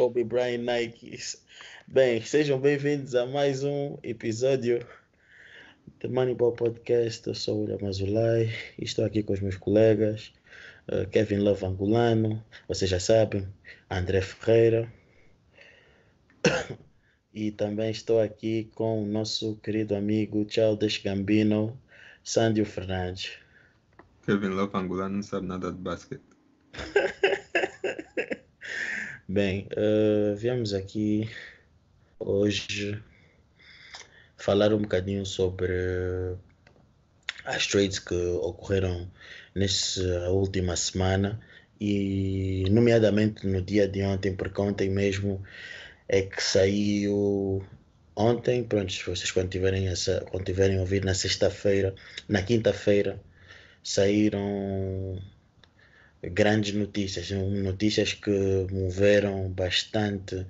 Kobe Bryant Nikes. Bem, sejam bem-vindos a mais um episódio do Moneyball Podcast. Eu sou o William Azulay e estou aqui com os meus colegas uh, Kevin Love Angolano, vocês já sabem, André Ferreira. e também estou aqui com o nosso querido amigo Charles Gambino, Sândio Fernandes. Kevin Love Angolano não sabe nada de basquete. Bem, uh, viemos aqui hoje falar um bocadinho sobre as trades que ocorreram nessa última semana e nomeadamente no dia de ontem, porque ontem mesmo é que saiu ontem, pronto, vocês quando tiverem, essa, quando tiverem ouvir na sexta-feira, na quinta-feira, saíram grandes notícias, notícias que moveram bastante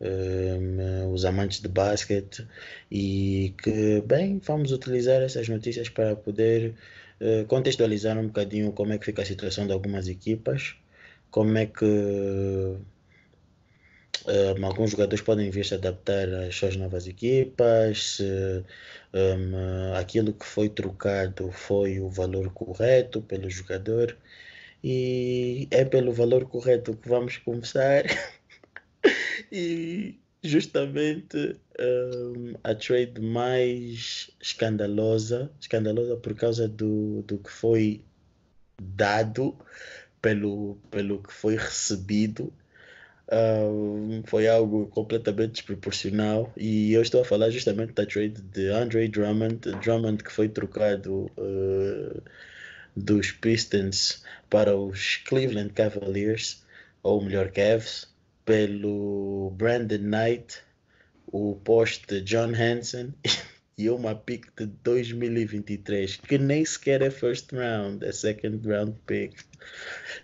um, os amantes de basquete e que, bem, vamos utilizar essas notícias para poder uh, contextualizar um bocadinho como é que fica a situação de algumas equipas, como é que um, alguns jogadores podem vir se adaptar às suas novas equipas, se um, aquilo que foi trocado foi o valor correto pelo jogador e é pelo valor correto que vamos começar. e justamente um, a trade mais escandalosa, escandalosa por causa do, do que foi dado, pelo, pelo que foi recebido, um, foi algo completamente desproporcional e eu estou a falar justamente da trade de Andre Drummond, Drummond que foi trocado uh, dos Pistons para os Cleveland Cavaliers, ou melhor, Cavs, pelo Brandon Knight, o post John Hansen e uma pick de 2023, que nem sequer é first round, é second round pick.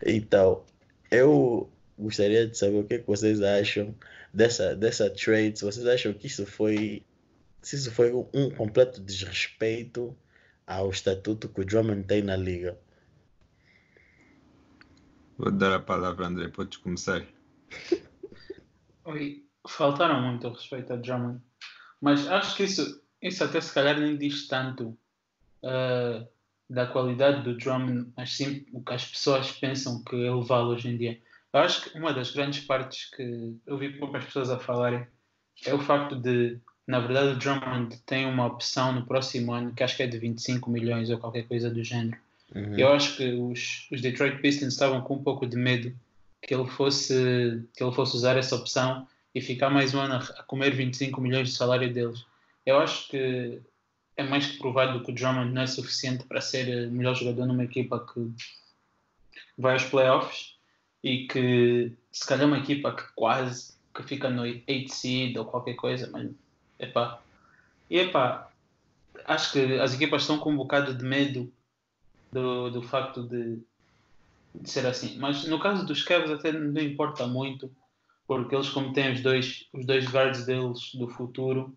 Então, eu gostaria de saber o que, é que vocês acham dessa, dessa trade, se vocês acham que isso foi, se isso foi um completo desrespeito ao estatuto que o Drummond tem na liga. Vou dar a palavra, André, podes começar. Oi, faltaram muito respeito a Drummond, mas acho que isso, isso até se calhar nem diz tanto uh, da qualidade do Drummond, mas sim o que as pessoas pensam que ele vale hoje em dia. Eu acho que uma das grandes partes que eu vi poucas pessoas a falarem é o facto de na verdade, o Drummond tem uma opção no próximo ano que acho que é de 25 milhões ou qualquer coisa do género. Uhum. Eu acho que os, os Detroit Pistons estavam com um pouco de medo que ele fosse que ele fosse usar essa opção e ficar mais um ano a, a comer 25 milhões de salário deles. Eu acho que é mais que provado que o Drummond não é suficiente para ser o melhor jogador numa equipa que vai aos playoffs e que se calhar uma equipa que quase que fica no 8 seed ou qualquer coisa, mas Epá. E epá, acho que as equipas estão com um bocado de medo do, do facto de, de ser assim. Mas no caso dos Cavs até não importa muito, porque eles como têm os dois, os dois guards deles do futuro,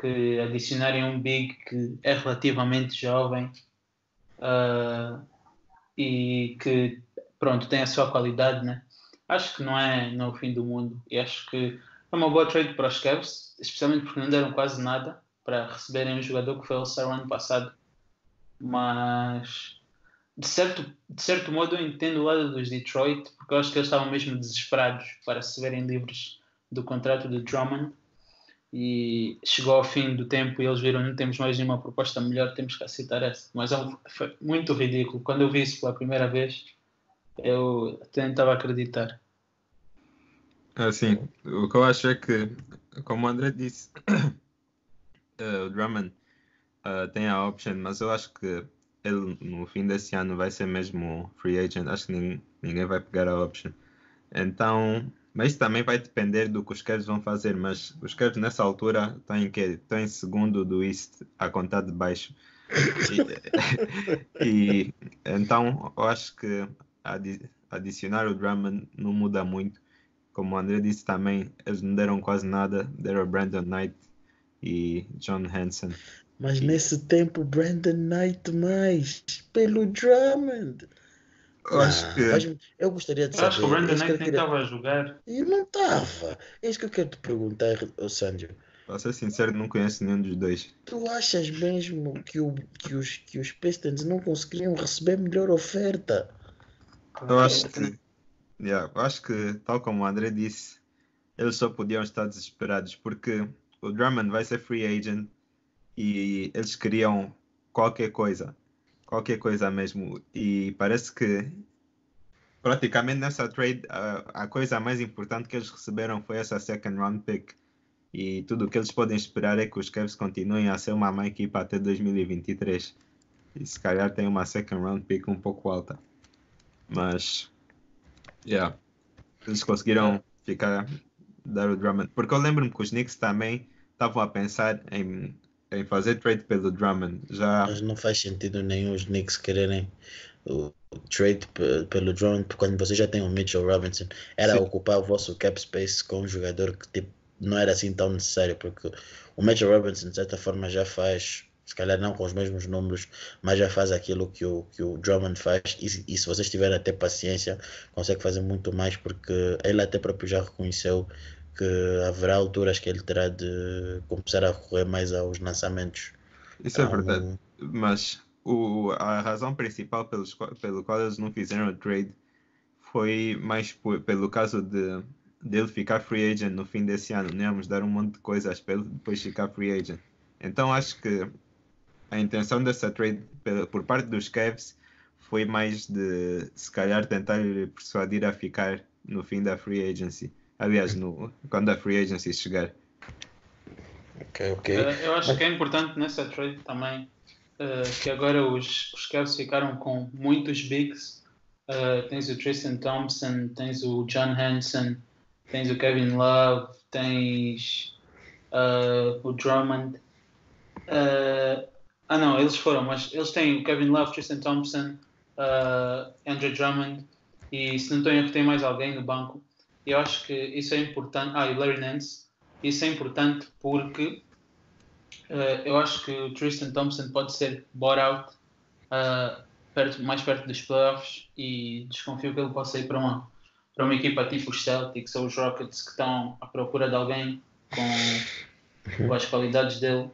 que adicionarem um big que é relativamente jovem uh, e que pronto, tem a sua qualidade, né? Acho que não é, não é o fim do mundo e acho que é uma boa trade para os Cavs, especialmente porque não deram quase nada para receberem um jogador que foi o Star ano passado. Mas de certo, de certo modo eu entendo o lado dos Detroit, porque eu acho que eles estavam mesmo desesperados para se verem livres do contrato de Drummond. E chegou ao fim do tempo e eles viram não temos mais nenhuma proposta melhor, temos que aceitar essa. Mas é um, foi muito ridículo. Quando eu vi isso pela primeira vez, eu tentava acreditar. Assim, o que eu acho é que, como o André disse, uh, o Drummond uh, tem a option, mas eu acho que ele no fim desse ano vai ser mesmo free agent. Acho que ninguém, ninguém vai pegar a option. Então, mas isso também vai depender do que os Cavs vão fazer. Mas os Cavs nessa altura estão em que estão em segundo do East a contar de baixo. E, e então eu acho que adicionar o Drummond não muda muito como o André disse também, eles não deram quase nada, deram Brandon Knight e John Hansen. Mas e... nesse tempo, Brandon Knight mais, pelo Drummond. Eu acho Ah, que. faz-me- eu gostaria de Eu acho que o saber. Brandon é eu Knight nem queria- estava a jogar. E não estava. É isso que eu quero te perguntar, Sandro. Para ser sincero, não conheço nenhum dos dois. Tu achas mesmo que, o, que, os, que os Pistons não conseguiriam receber melhor oferta? Eu acho que. Yeah, acho que, tal como o André disse, eles só podiam estar desesperados porque o Drummond vai ser free agent e eles queriam qualquer coisa. Qualquer coisa mesmo. E parece que praticamente nessa trade a, a coisa mais importante que eles receberam foi essa second round pick. E tudo o que eles podem esperar é que os Cavs continuem a ser uma má equipa até 2023. E se calhar tem uma second round pick um pouco alta. Mas Yeah. Eles conseguiram ficar dar o Drummond. Porque eu lembro-me que os Knicks também estavam a pensar em, em fazer trade pelo Drummond. Já Mas não faz sentido nenhum os Knicks quererem o trade pe- pelo Drummond quando você já tem o Mitchell Robinson. Era Sim. ocupar o vosso cap space com um jogador que tipo, não era assim tão necessário, porque o Mitchell Robinson de certa forma já faz, se calhar não com os mesmos números, mas já faz aquilo que o, que o Drummond faz. E, se- e se vocês tiverem até paciência, consegue fazer muito mais, porque ele até próprio já reconheceu que haverá alturas que ele terá de começar a recorrer mais aos lançamentos. isso é verdade. um- Mas o, a razão principal pelos, qual- pelo qual eles não fizeram o trade foi mais por- pelo caso de dele ficar free agent no fim desse ano. Não íamos dar um monte de coisas para ele depois ficar free agent. Então acho que a intenção dessa trade por parte dos Cavs foi mais de se calhar tentar lhe persuadir a ficar no fim da free agency. Aliás, no, quando a free agency chegar. Ok, ok. Eh, eu acho que é importante nessa trade também eh, que agora os, os Cavs ficaram com muitos bigs. Eh, tens o Tristan Thompson, tens o John Hanson, tens o Kevin Love, tens eh, o Drummond. Eh, ah não, eles foram, mas eles têm o Kevin Love, Tristan Thompson, eh, Andrew Drummond e se não estou erro tem mais alguém no banco. Eu acho que isso é importante. Ah, e Larry Nance. Isso é importante porque eh, eu acho que o Tristan Thompson pode ser bought out eh, perto, mais perto dos playoffs e desconfio que ele possa ir para uma, para uma equipa tipo os Celtics ou os Rockets que estão à procura de alguém com, com as qualidades dele.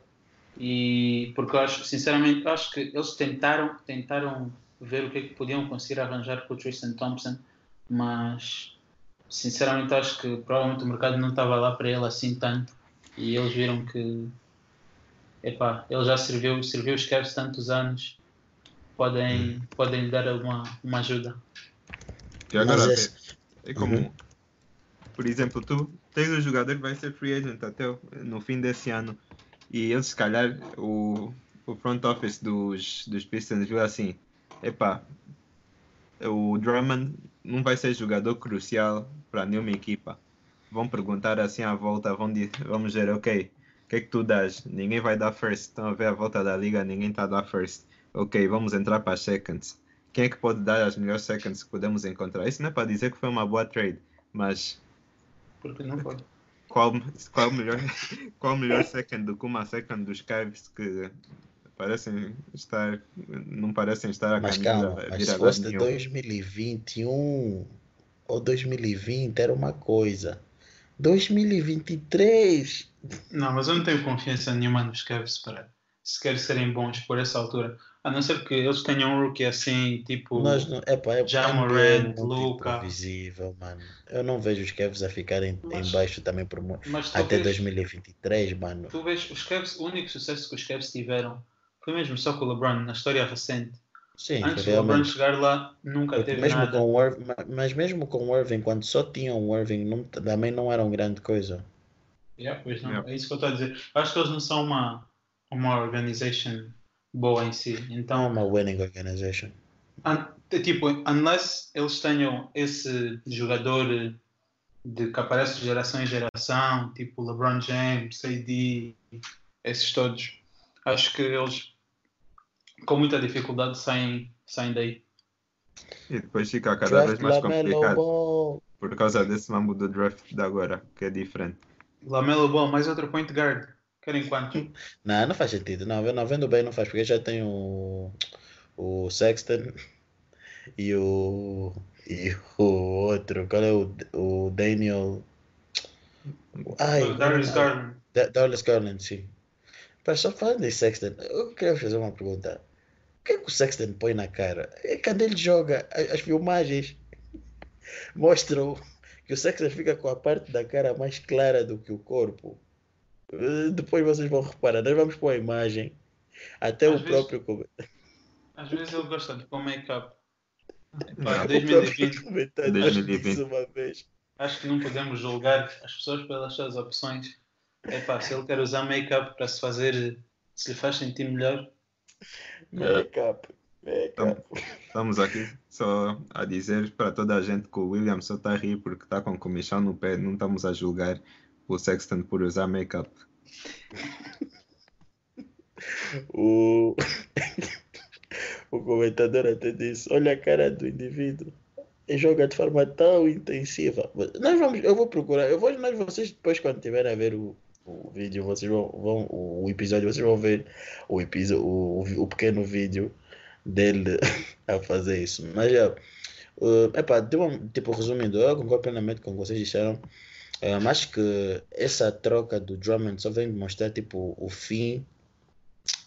E porque eu acho, sinceramente, eu acho que eles tentaram, tentaram ver o que é que podiam conseguir arranjar com o Tristan Thompson, mas sinceramente acho que provavelmente o mercado não estava lá para ele assim tanto e eles viram que epá, ele já serviu, serviu os Cavs tantos anos podem, podem lhe dar uma, uma ajuda. E agora, esse- é como, Uhum. por exemplo, tu tens um jogador que vai ser free agent até no fim desse ano e eles, se calhar, o, o front office dos, dos Pistons viu assim: epá, o Drummond não vai ser jogador crucial para nenhuma equipa. Vão perguntar assim à volta, vão vamos dizer, ok, o que é que tu dás? Ninguém vai dar first. Estão a ver a volta da liga, ninguém está a dar first. Ok, vamos entrar para as seconds. Quem é que pode dar as melhores seconds que podemos encontrar? Isso não é para dizer que foi uma boa trade, mas Porque não foi. Qual, qual, o melhor, qual o melhor second do que uma second dos Cavs que parecem estar, não parecem estar a Mas caminho calma, a mas se fosse de nenhum. 2021 ou 2020 era uma coisa. 2023. Não, mas eu não tenho confiança nenhuma nos Cavs para sequer serem bons por essa altura. A não ser que eles tenham um rookie assim, tipo. Nós não, epa, é, Ja NBA é imprevisível, mano. Eu não vejo os Cavs a ficarem Mas- em baixo também por muito. mas Até vês- 2023, mano. Tu vês, os Cavs, o único sucesso que os Cavs tiveram foi mesmo só com o LeBron, na história recente. Sim, Antes do LeBron chegar lá, nunca Porque teve mesmo nada. com o Irving, ma- mas mesmo com o Irving, quando só tinham o Irving, não, também não eram grande coisa. Yeah, pois não, Yeah. é isso que eu estou a dizer. Acho que eles não são uma, uma organization boa em si. Então, uma winning organization. un- tipo, unless eles tenham esse jogador de que aparece de geração em geração, tipo LeBron James, AD, esses todos, acho que eles com muita dificuldade saem, saem daí. E depois fica cada vez Draft mais Lamelo complicado Ball. por causa desse mambo do draft de agora, que é diferente. Lamelo Ball, mais outro point guard. Querem quantos? Não, não faz sentido. Não, não vendo bem não faz, porque já tem o, o Sexton e o, e o outro, qual é o, o Daniel? Ai, O Darius Garland. Da- Darius Garland, sim. Mas só falando em Sexton, eu queria fazer uma pergunta. O que é que o Sexton põe na cara? É quando ele joga, as filmagens mostram que o Sexton fica com a parte da cara mais clara do que o corpo. Eh, Depois vocês vão reparar, nós vamos pôr a imagem. Até Às o vezes- próprio, Às vezes ele gosta de pôr make-up. Não, Pá, o próprio 2020. comentário 2020. disse uma vez. Acho que não podemos julgar as pessoas pelas suas opções. É pá, se ele quer usar make-up para se fazer, se lhe faz sentir melhor, Make-up. Make-up. Estamos aqui só a dizer para toda a gente que o William só está a rir porque está com comichão no pé. Não estamos a julgar o Sexton por usar make-up. O... o comentador até disse: Olha a cara do indivíduo. E joga de forma tão intensiva. Nós vamos, eu vou procurar. Eu vou, nós, vocês depois, quando estiverem a ver o, o vídeo, vocês vão, vão, o episódio, vocês vão ver o, episódio, o, o pequeno vídeo dele a fazer isso. Mas já, uh, epá, uma- tipo, resumindo, eu concordo plenamente com o que vocês disseram. Uh, acho que essa troca do Drummond só vem mostrar tipo, o fim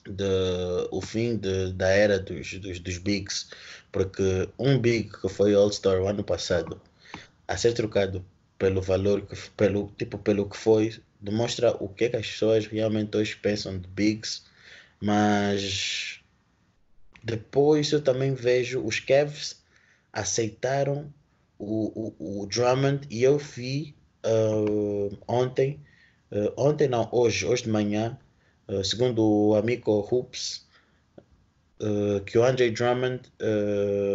de, o fim de, da era dos, dos, dos bigs, porque um big que foi All-Star o ano passado, a ser trocado pelo valor, que, pelo, tipo, pelo que foi, demonstra o que, é que as pessoas realmente hoje pensam de bigs, mas depois eu também vejo os Cavs aceitaram o, o, o Drummond e eu vi uh, ontem, uh, ontem não, hoje, hoje de manhã, Uh, segundo o amigo Hoops, que o Andre Drummond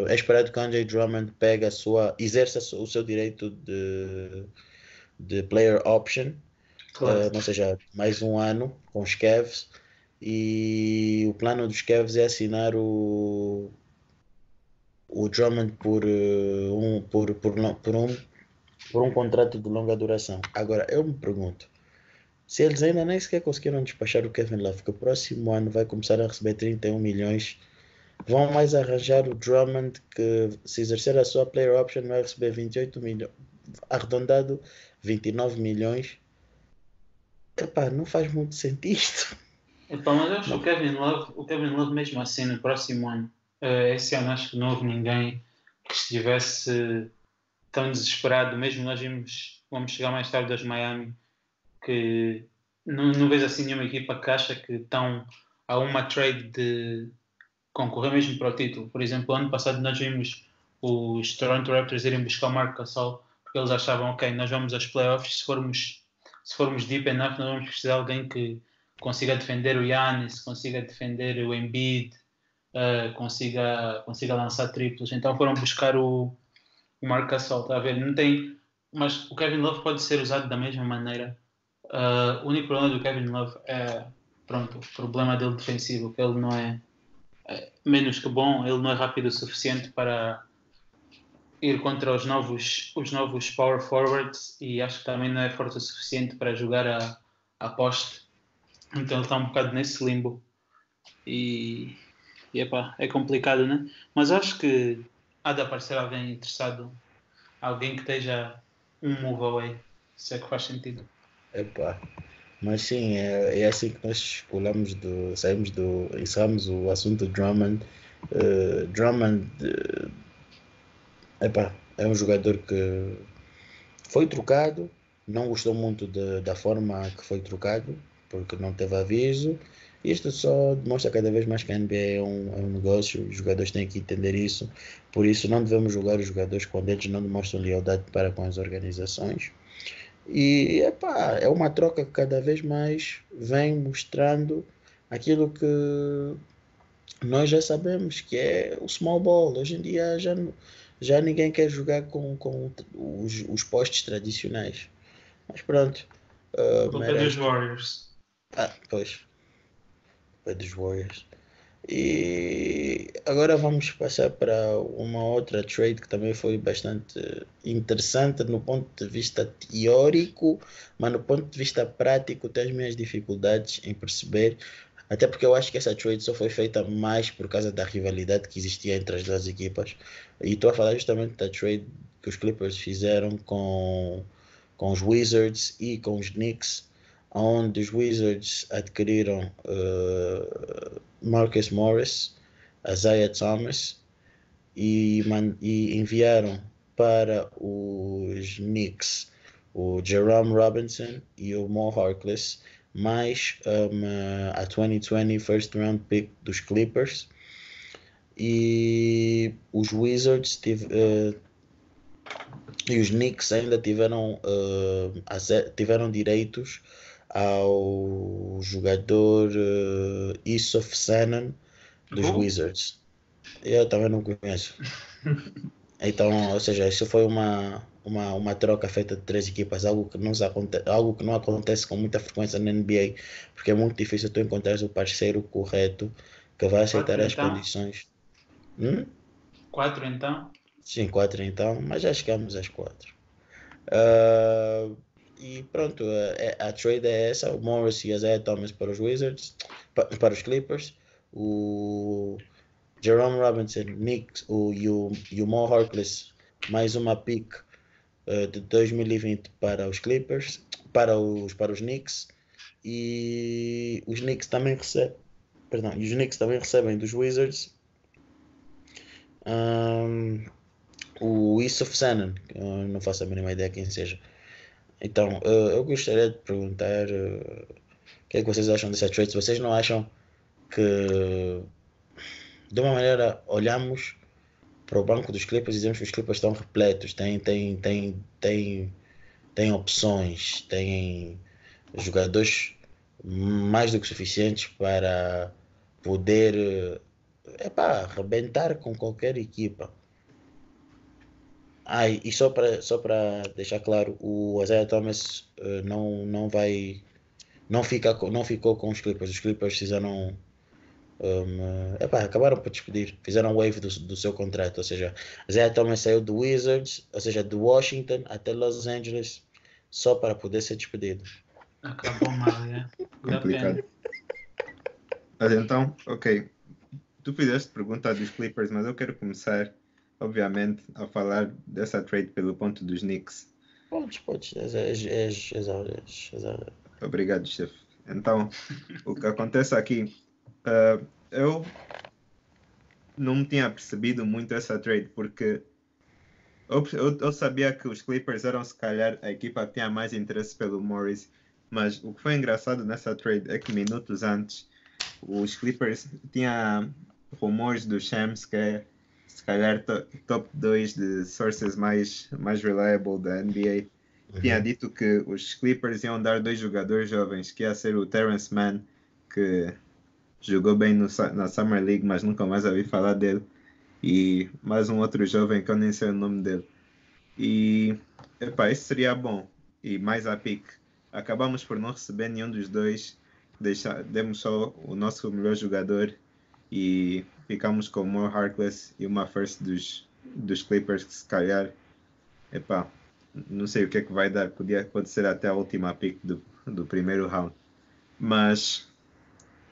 é esperado que o Andre Drummond pegue a sua, exerça o seu direito de, de player option, claro. ou seja, mais um ano com os Cavs. E o plano dos Cavs é assinar o, o Drummond por, um, por, por, por, um, por um contrato de longa duração. Agora, eu me pergunto, se eles ainda nem sequer conseguiram despachar o Kevin Love, que o próximo ano vai começar a receber 31 milhões, vão mais arranjar o Drummond, que se exercer a sua player option vai receber 28 milhões, arredondado 29 milhões. Epá, não faz muito sentido. Epá, mas eu acho que o Kevin Love, o Kevin Love mesmo assim no próximo ano, uh, esse ano acho que não houve ninguém que estivesse tão desesperado, mesmo nós vimos, vamos chegar mais tarde aos Miami, que não, não vejo assim nenhuma equipa que acha que estão a uma trade de concorrer mesmo para o título. Por exemplo, ano passado nós vimos os Toronto Raptors irem buscar o Marc Gasol porque eles achavam, ok, nós vamos aos playoffs, se formos, se formos deep enough, nós vamos precisar de alguém que consiga defender o Giannis, consiga defender o Embiid, uh, consiga, consiga lançar triplos. Então foram buscar o, o Marc Gasol, está a ver? Não tem... Mas o Kevin Love pode ser usado da mesma maneira Uh, o único problema do Kevin Love é pronto, o problema dele defensivo, que ele não é, é, menos que bom, ele não é rápido o suficiente para ir contra os novos, os novos power forwards e acho que também não é forte o suficiente para jogar a, a poste. Então ele está um bocado nesse limbo e, e é complicado, né? Mas acho que há de aparecer alguém interessado, alguém que esteja um move away, se é que faz sentido. Epá. Mas sim, é, é assim que nós pulamos do. saímos do. encerramos o assunto do Drummond. Uh, Drummond uh, epá, é um jogador que foi trocado, não gostou muito de, da forma que foi trocado, porque não teve aviso. Isto só demonstra cada vez mais que a NBA é um, é um negócio, os jogadores têm que entender isso. Por isso, não devemos julgar os jogadores quando eles não demonstram lealdade para com as organizações. E epá, é uma troca que cada vez mais vem mostrando aquilo que nós já sabemos, que é o small ball. Hoje em dia já, já ninguém quer jogar com, com os, os postes tradicionais. Mas pronto. Uh, culpa merece... dos Warriors. Ah, pois. Dos Warriors. E agora vamos passar para uma outra trade que também foi bastante interessante no ponto de vista teórico, mas no ponto de vista prático tenho as minhas dificuldades em perceber Até porque eu acho que essa trade só foi feita mais por causa da rivalidade que existia entre as duas equipas. E estou a falar justamente da trade que os Clippers fizeram com, com os Wizards e com os Knicks, onde os Wizards adquiriram uh, Marcus Morris, Isaiah Thomas e, e enviaram para os Knicks o Jerome Robinson e o Mo Harkless, mais um, a 2020 first round pick dos Clippers. E os Wizards tive, uh, e os Knicks ainda tiveram, uh, tiveram direitos ao jogador uh, Isof Sanan dos. Wizards. Eu também não conheço. Então, ou seja, isso foi uma, uma, uma troca feita de três equipas, algo que, não acontece, algo que não acontece com muita frequência na NBA, porque é muito difícil tu encontrar o parceiro correto que vai aceitar quatro, as então? condições. Hum? Quatro então? Sim, quatro então, mas já chegamos às quatro. Uh, e pronto, a, a, trade é essa: o Morris e a Isaiah Thomas para os Wizards, para, para os Clippers, o Jerome Robinson, Knicks o, e, o, e o Mo Harkless, mais uma pick uh, de 2020 para os Clippers, para os, para os Knicks. E os Knicks também recebem, perdão, os Knicks também recebem dos Wizards um, o Issof Sanan, não faço a mínima ideia quem seja. Então, uh, eu gostaria de perguntar uh, o que é que vocês acham dessa trade. Vocês não acham que de uma maneira, olhamos para o banco dos Clippers e dizemos que os Clippers estão repletos, tem, tem, tem, tem, tem opções, tem jogadores mais do que suficientes para poder epá, arrebentar com qualquer equipa. Ah, e só para só para deixar claro, o Isaiah Thomas uh, não, não vai não fica não ficou com os Clippers. Os Clippers fizeram um, epá, acabaram por despedir, fizeram wave do, do seu contrato, ou seja, Zé Thomas saiu do Wizards, ou seja, do Washington até Los Angeles, só para poder ser despedido. Acabou mal, né? Complicado. Mas então, ok. Tu fizeste pergunta dos Clippers, mas eu quero começar, obviamente, a falar dessa trade pelo ponto dos Knicks. Podes, podes, és, és, és, Obrigado, chefe. Então, o que acontece aqui Uh, eu não me tinha percebido muito essa trade, porque eu, eu, eu, sabia que os Clippers eram, se calhar, a equipa que tinha mais interesse pelo Morris, mas o que foi engraçado nessa trade é que minutos antes os Clippers tinham rumores do Shams, que se calhar, to, top 2 de sources mais, mais reliable da NBA. Uhum. Tinha dito que os Clippers iam dar dois jogadores jovens, que ia ser o Terrence Mann, que jogou bem no, na Summer League, mas nunca mais ouvi falar dele. E mais um outro jovem que eu nem sei o nome dele. E, epá, isso seria bom. E mais a pick. Acabamos por não receber nenhum dos dois. Deixa, demos só o nosso melhor jogador e ficamos com o More Harkless e uma first dos, dos Clippers que se calhar, epá, não sei o que é que vai dar. Podia, ser até a última pick do, do primeiro round. Mas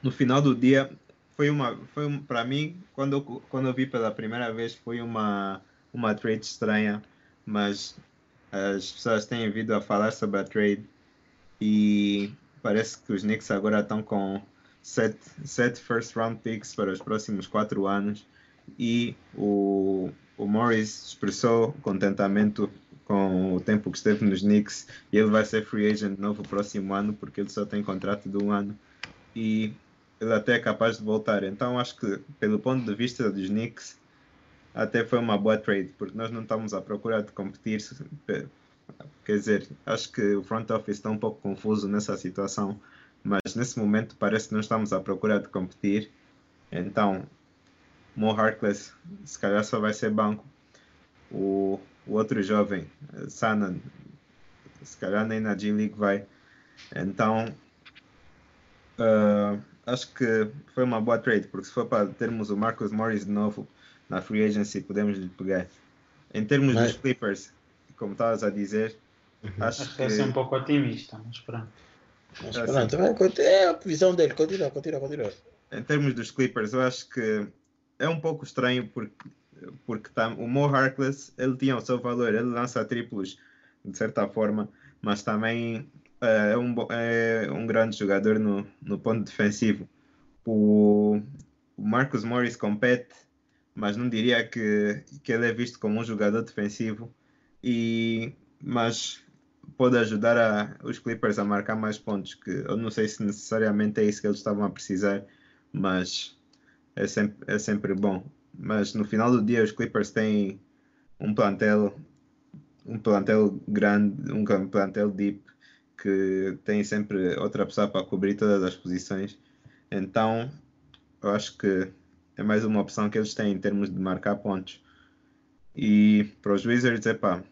no final do dia foi uma foi um, para mim quando eu, quando eu vi pela primeira vez foi uma uma trade estranha mas as pessoas têm vindo a falar sobre a trade e parece que os Knicks agora estão com sete, sete first round picks para os próximos quatro anos e o, o Morris expressou contentamento com o tempo que esteve nos Knicks e ele vai ser free agent novo próximo ano porque ele só tem contrato de um ano e ele até é capaz de voltar. Então acho que pelo ponto de vista dos Knicks até foi uma boa trade, porque nós não estamos à procura de competir. Quer dizer, acho que o front office está um pouco confuso nessa situação, mas nesse momento parece que não estamos à procura de competir. Então, Mo Harkless se calhar só vai ser banco. O, o outro jovem, Sanan, se calhar nem na G-League vai. Então, uh, acho que foi uma boa trade, porque se for para termos o Marcus Morris de novo na free agency, podemos lhe pegar. Em termos mas... dos Clippers, como estavas a dizer, uhum. acho, acho que. é um pouco otimista, mas pronto. Mas assim, pronto, vai, conti- é a visão dele. Continua, continua, continua. em termos dos Clippers, eu acho que é um pouco estranho porque, porque tá, o Mo Harkless ele tinha o seu valor, ele lança triplos de certa forma, mas também eh, é, um, é um grande jogador no, no ponto defensivo. O, o Marcus Morris compete, mas não diria que, que ele é visto como um jogador defensivo, e, mas pode ajudar a, os Clippers a marcar mais pontos, que eu não sei se necessariamente é isso que eles estavam a precisar, mas é sempre, é sempre bom. Mas no final do dia os Clippers têm um plantel um plantel grande, um plantel deep que tem sempre outra pessoa para cobrir todas as posições. Então eu acho que é mais uma opção que eles têm em termos de marcar pontos. E para os Wizards, epá,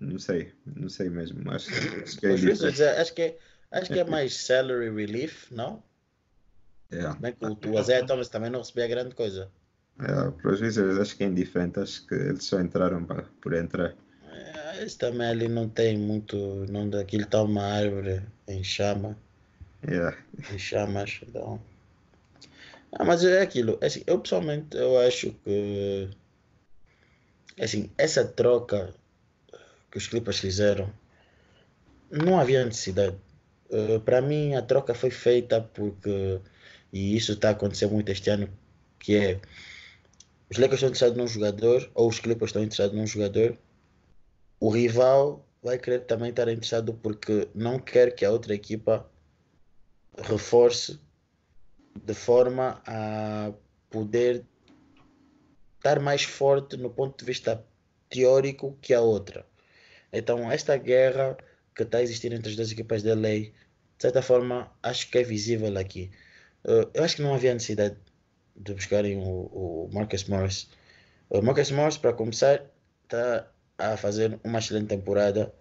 não sei, não sei mesmo. Acho, acho que é diferente. é- acho que, é- acho que é mais salary relief, não? Yeah. Bem que o, o Isaiah Thomas também não recebia grande coisa. É, para os Wizards acho que é indiferente, acho que eles só entraram para, por entrar. É, Esse também ali não tem muito. Não daquilo está uma árvore em chama, Yeah. em chamas. Então. Ah, mas é aquilo. é Assim, eu pessoalmente eu acho que assim, essa troca que os Clippers fizeram não havia necessidade. Eh, Para mim a troca foi feita porque e isso está a acontecer muito este ano, que é os Lakers estão interessados num jogador, ou os Clippers estão interessados num jogador, o rival vai querer também estar interessado porque não quer que a outra equipa reforce de forma a poder estar mais forte no ponto de vista teórico que a outra. Então, esta guerra que está a existir entre as duas equipas da lei, de certa forma, acho que é visível aqui. Eh, eu acho que não havia necessidade de buscarem o, o Marcus Morris. O Marcus Morris, para começar, está a fazer uma excelente temporada,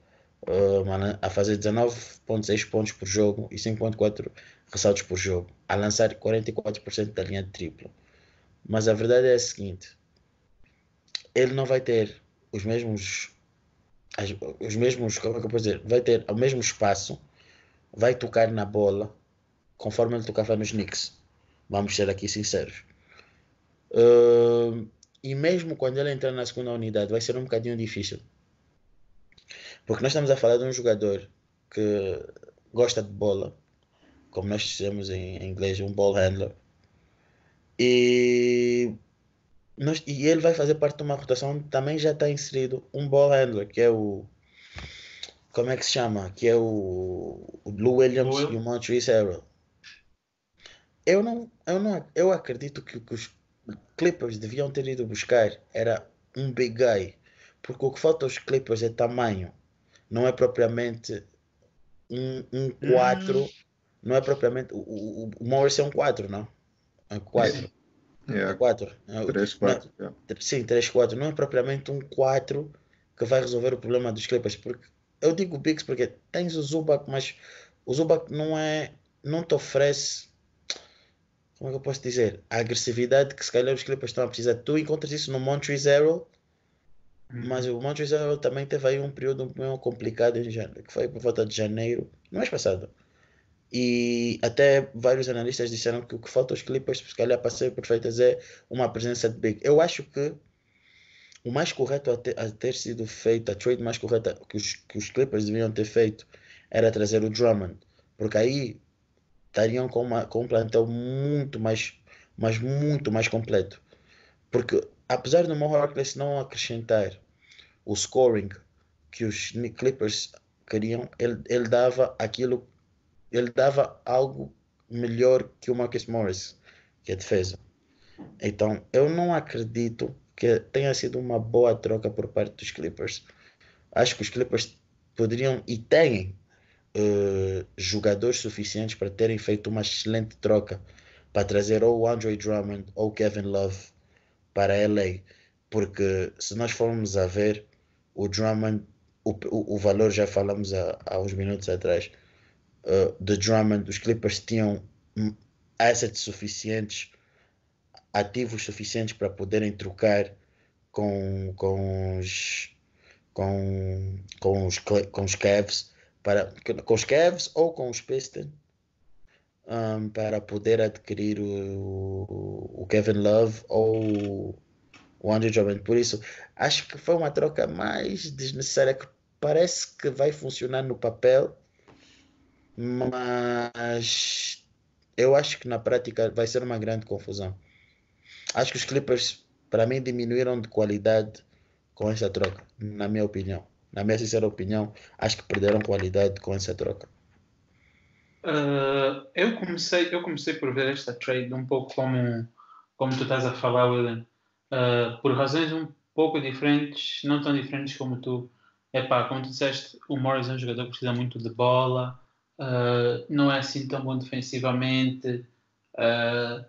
eh, a fazer 19,6 pontos por jogo e 5,4 ressaltos por jogo, a lançar 44% da linha de triplo. Mas a verdade é a seguinte: ele não vai ter os mesmos, as- os mesmos, como é que eu posso dizer? Vai ter o mesmo espaço, vai tocar na bola conforme ele tocava nos Knicks. Vamos ser aqui sinceros. Uh, e mesmo quando ele entrar na segunda unidade, vai ser um bocadinho difícil. Porque nós estamos a falar de um jogador que gosta de bola, como nós dizemos em inglês, um ball handler. E, nós, e ele vai fazer parte de uma rotação onde também já está inserido um ball handler, que é o. Como é que se chama? Que é o, o Lou Williams Will. e o Montrezl Harrell. Eu não, eu não, eu acredito que o que os Clippers deviam ter ido buscar era um big guy, porque o que falta aos Clippers é tamanho, não é propriamente um, um 4, não é propriamente. O, o, o Morris é um 4, não? É 4. Yeah. 4. 3, 4. yeah. Sim, 3, 4. Não é propriamente um 4 que vai resolver o problema dos Clippers. Porque eu digo Bigs porque tens o Zubac, mas o Zubac não é. não te oferece. Como é que eu posso dizer? A agressividade que se calhar os Clippers estão a precisar. Tu encontras isso no Montrezl Harrell, mas o Montrezl também teve aí um período meio complicado em janeiro, que foi por volta de janeiro, no mês passado. E até vários analistas disseram que o que falta aos Clippers, se calhar para ser perfeitas, é uma presença de Big. Eu acho que o mais correto a ter, a ter sido feito, a trade mais correta que os, que os Clippers deviam ter feito, era trazer o Drummond. Porque aí estariam com, uma, com um plantel muito mais, mas muito mais completo. Porque apesar do Mo Harkless não acrescentar o scoring que os Clippers queriam, ele, ele dava aquilo, ele dava algo melhor que o Marcus Morris, que é defesa. Então, eu não acredito que tenha sido uma boa troca por parte dos Clippers. Acho que os Clippers poderiam e têm uh, jogadores suficientes para terem feito uma excelente troca para trazer ou o Andre Drummond ou o Kevin Love para LA. Porque se nós formos a ver o Drummond, o, o, o valor já falamos há, há uns minutos atrás, uh, de Drummond, os Clippers tinham assets suficientes, ativos suficientes para poderem trocar com, com os com, com os com os Cavs para com os Cavs ou com os Pistons um, para poder adquirir o, o Kevin Love ou o Andrew Drummond. Por isso, acho que foi uma troca mais desnecessária que parece que vai funcionar no papel, mas eu acho que na prática vai ser uma grande confusão. Acho que os Clippers, para mim, diminuíram de qualidade com essa troca, na minha opinião. Na minha sincera opinião, acho que perderam qualidade com essa troca. Uh, eu comecei eu comecei por ver esta trade um pouco como como tu estás a falar William uh, por razões um pouco diferentes não tão diferentes como tu Epá, como tu disseste o Morris é um jogador que precisa muito de bola uh, não é assim tão bom defensivamente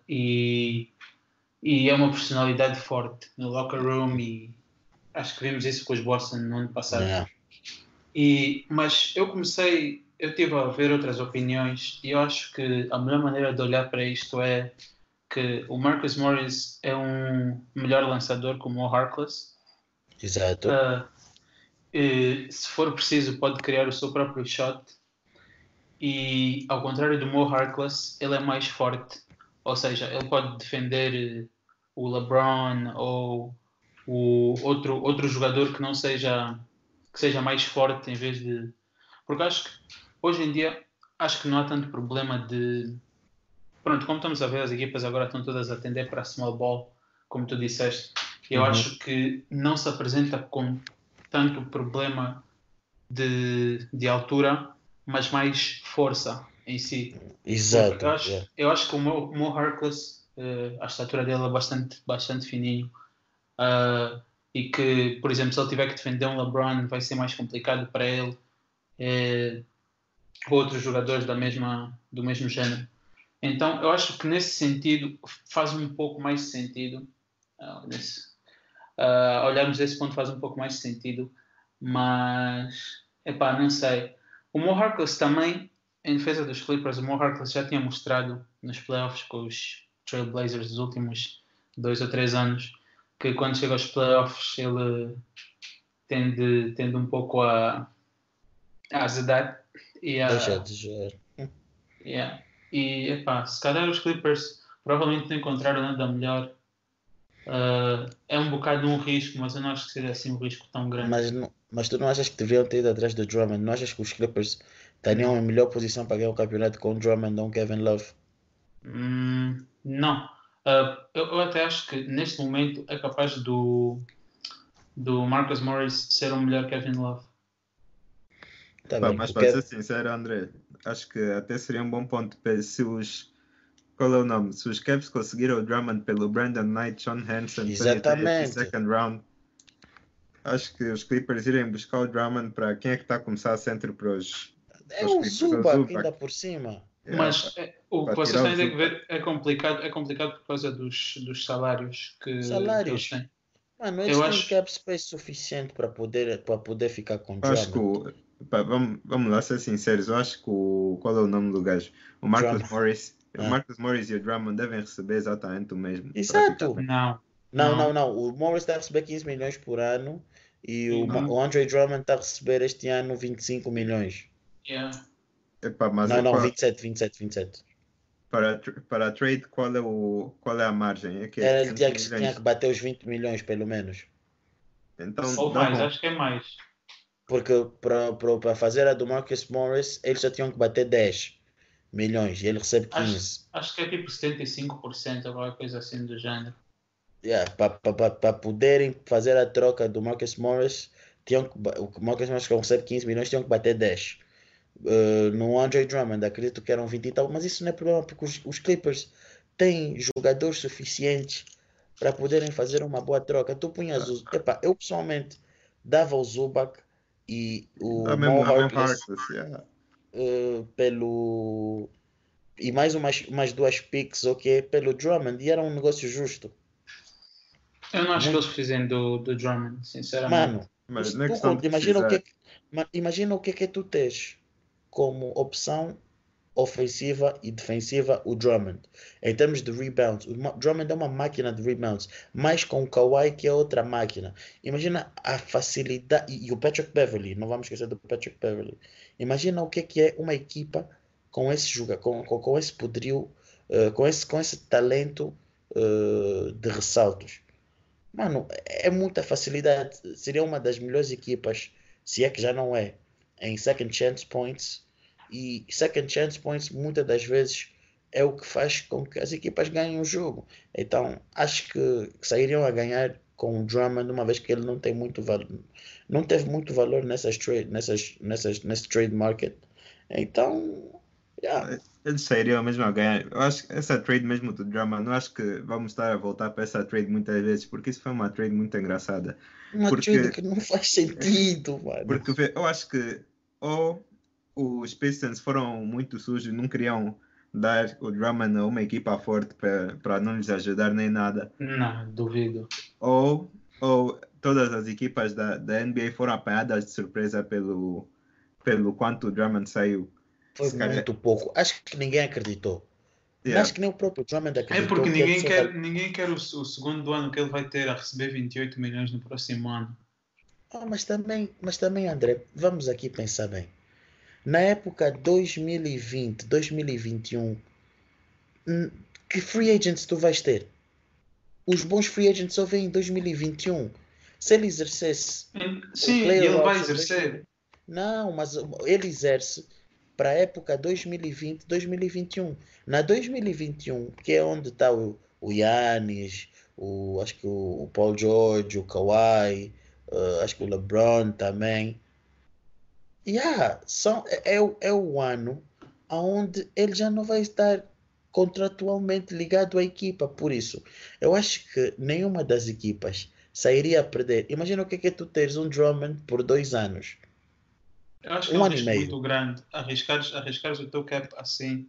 e, e é uma personalidade forte no locker room e acho que vimos isso com os Boston no ano passado yeah. e, mas eu comecei eu estive a ver outras opiniões e eu acho que a melhor maneira de olhar para isto é que o Marcus Morris é um melhor lançador que o Harkless. Exato. Uh, e, se for preciso, pode criar o seu próprio shot. E ao contrário do Mo Harkless, ele é mais forte. Ou seja, ele pode defender o LeBron ou o outro, outro jogador que não seja que seja mais forte em vez de porque acho que hoje em dia acho que não há tanto problema de. Pronto, como estamos a ver, as equipas agora estão todas a atender para a small ball, como tu disseste. Eu uhum. acho que não se apresenta com tanto problema de, de altura, mas mais força em si. Exato. Eu acho, yeah. eu acho que o Mo, Mo Harkless, uh, a estatura dele é bastante, bastante fininho. Uh, e que, por exemplo, se ele tiver que defender um LeBron, vai ser mais complicado para ele. Uh, outros jogadores da mesma, do mesmo género. Então, eu acho que nesse sentido faz um pouco mais sentido. Uh, nesse, uh, olharmos desse ponto faz um pouco mais sentido, mas, epá, não sei. O Mo Harkless também, em defesa dos Clippers, o Mo Harkless já tinha mostrado nos playoffs com os Trailblazers dos últimos dois ou três anos que quando chega aos playoffs ele tende, tende um pouco a, a azedar Yeah. Deixa de. Yeah. E epá, se calhar os Clippers provavelmente não encontraram nada melhor. Uh, é um bocado um risco, mas eu não acho que seja assim um risco tão grande. Mas, não, mas tu não achas que deveriam ter ido atrás do Drummond? Não achas que os Clippers teriam a melhor posição para ganhar o campeonato com o Drummond ou Kevin Love? Hum, não. Uh, eu, eu, até acho que neste momento é capaz do, do Marcus Morris ser o melhor Kevin Love. Tá Pá, mas para ser sincero, André, acho que até seria um bom ponto se os. Qual é o nome? Se os Cavs conseguiram o Drummond pelo Brandon Knight, Sean Hansen, Exatamente. second round, acho que os Clippers irem buscar o Drummond para quem é que está a começar a centro para os. É o Zubac ainda por cima. Yeah, mas é, o que vocês têm que ver é complicado, é complicado por causa dos, dos salários que, salários. que eles têm. Mano, eles eu têm acho... cap space suficiente para poder, para poder ficar com o Drummond. Acho que Pá, vamos, vamos lá ser sinceros, eu acho que o. Qual é o nome do gajo? O Marcus Drummond. Morris. Ah. O Marcus Morris e o Drummond devem receber exatamente o mesmo. Exato. Não. Não, não, não. O Morris a receber 15 milhões por ano e o, o Andre Drummond está a receber este ano 25 milhões. Yeah. Epá, mas não, não, 27, 27, 27. Para, para a trade, qual é, o, qual é a margem? É que é Era, tinha, que, tinha que bater os 20 milhões, pelo menos. Então, Ou mais, acho que é mais. Porque para fazer a do Marcus Morris, eles já tinham que bater 10 milhões e ele recebe 15. Acho, acho que é tipo 75%, alguma coisa assim do género. Yeah, para poderem fazer a troca do Marcus Morris, tinham que, o Marcus Morris que recebe 15 milhões, tinham que bater 10. Uh, no Andre Drummond, acredito que eram 20 e tal, mas isso não é problema porque os, os Clippers têm jogadores suficientes para poderem fazer uma boa troca. Tu punhas os. Epa, eu pessoalmente dava o Zubac e o a mesmo, Harkless, yeah. uh, pelo e mais umas, umas duas picks ok pelo Drummond e era um negócio justo eu não acho Muito... que eles fizem do, do Drummond sinceramente mano mas tu, imagina o que é imagina o que é que tu tens como opção ofensiva e defensiva o Drummond. Em termos de rebounds, o Drummond é uma máquina de rebounds, mais com o Kawhi que é outra máquina. Imagina a facilidade e, o Patrick Beverly, não vamos esquecer do Patrick Beverly. Imagina o que é que é uma equipa com esse jogo, com, com, com esse poderio, uh, com, esse, com esse talento uh, de ressaltos. Mano, é muita facilidade. Seria uma das melhores equipas, se é que já não é, em second chance points. E second chance points muitas das vezes é o que faz com que as equipas ganhem o jogo. Então acho que sairiam a ganhar com o Drummond, uma vez que ele não tem muito valor, não teve muito valor nessas trade, nessas, nessas, nesse trade market. Então, yeah. eles sairiam mesmo a ganhar. Eu acho que essa trade mesmo do Drummond, não acho que vamos estar a voltar para essa trade muitas vezes, porque isso foi uma trade muito engraçada. Uma porque, trade que não faz sentido, mano. Porque eu acho que ou os Pistons foram muito sujos, não queriam dar o Drummond a uma equipa forte para não lhes ajudar nem nada. Não, duvido. Ou, ou todas as equipas da, da NBA foram apanhadas de surpresa pelo, pelo quanto o Drummond saiu. Foi Se muito pouco. Acho que ninguém acreditou. Yeah. Acho que nem o próprio Drummond acreditou. É porque ninguém quer, vai... ninguém quer o, o, segundo ano que ele vai ter a receber 28 milhões no próximo ano. Ah, mas também, mas também, André, vamos aqui pensar bem. Na época 2020, 2021, que free agents tu vais ter? Os bons free agents só vêm em 2021. Se ele exercesse. Sim, ele vai exercer. Não, mas ele exerce para a época 2020, 2021. Na 2021, que é onde está o, o Yannis, o, acho que o, o Paul George, o Kawhi, uh, acho que o LeBron também. Yeah, são, é, é, é o ano onde ele já não vai estar contratualmente ligado à equipa. Por isso, eu acho que nenhuma das equipas sairia a perder. Imagina o que é, que tu teres um Drummond por dois anos. Eu acho que um é um risco muito grande arriscares, arriscares o teu cap assim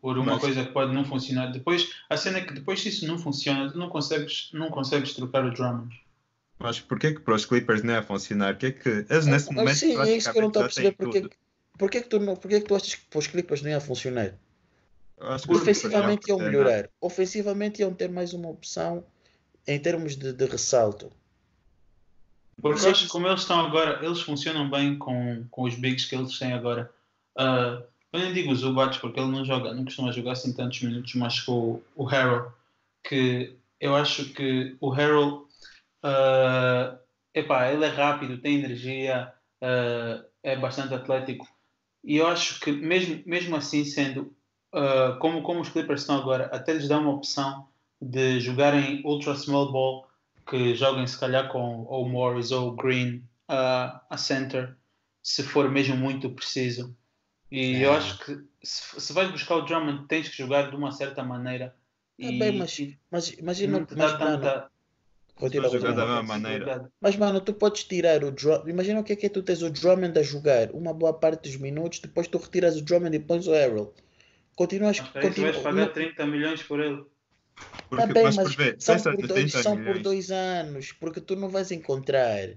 por uma Mas... coisa que pode não funcionar. Depois, a cena é que depois se isso não funciona, tu não consegues, não consegues trocar o Drummond. Mas porquê que para os Clippers não é funcionar? Que é que eles nesse momento. Sim, é isso que eu não estou a perceber. Porquê, porquê, que tu não, porquê que tu achas que para os Clippers não ia funcionar? Ofensivamente iam melhorar. Ofensivamente iam ter mais uma opção em termos de, de ressalto. Porque eu acho que como eles estão agora, eles funcionam bem com, com os bigs que eles têm agora. Uh, eu nem digo o Zubats porque ele não joga, não costuma jogar assim tantos minutos, mas com o, o Harold, que eu acho que o Harold Uh, epá, ele é rápido, tem energia, uh, é bastante atlético. E eu acho que mesmo, mesmo assim sendo, uh, como, como os Clippers estão agora, até lhes dá uma opção de jogarem ultra small ball, que joguem se calhar com ou Morris ou Green uh, a center, se for mesmo muito preciso. E é. eu acho que se, se vais buscar o Drummond, tens que jogar de uma certa maneira. É e, bem, mas, mas imagina não te dá tanta, Continua jogar da mesma maneira. Mas, mano, tu podes tirar o Drummond. Imagina o que é que é tu tens o Drummond a jogar uma boa parte dos minutos, depois tu retiras o Drummond e pões o Errol. Continuas. Okay, continua, vais pagar 30 milhões por ele. Porque, tá mas, mas ver, são, por dois, são por dois anos, porque tu não vais encontrar.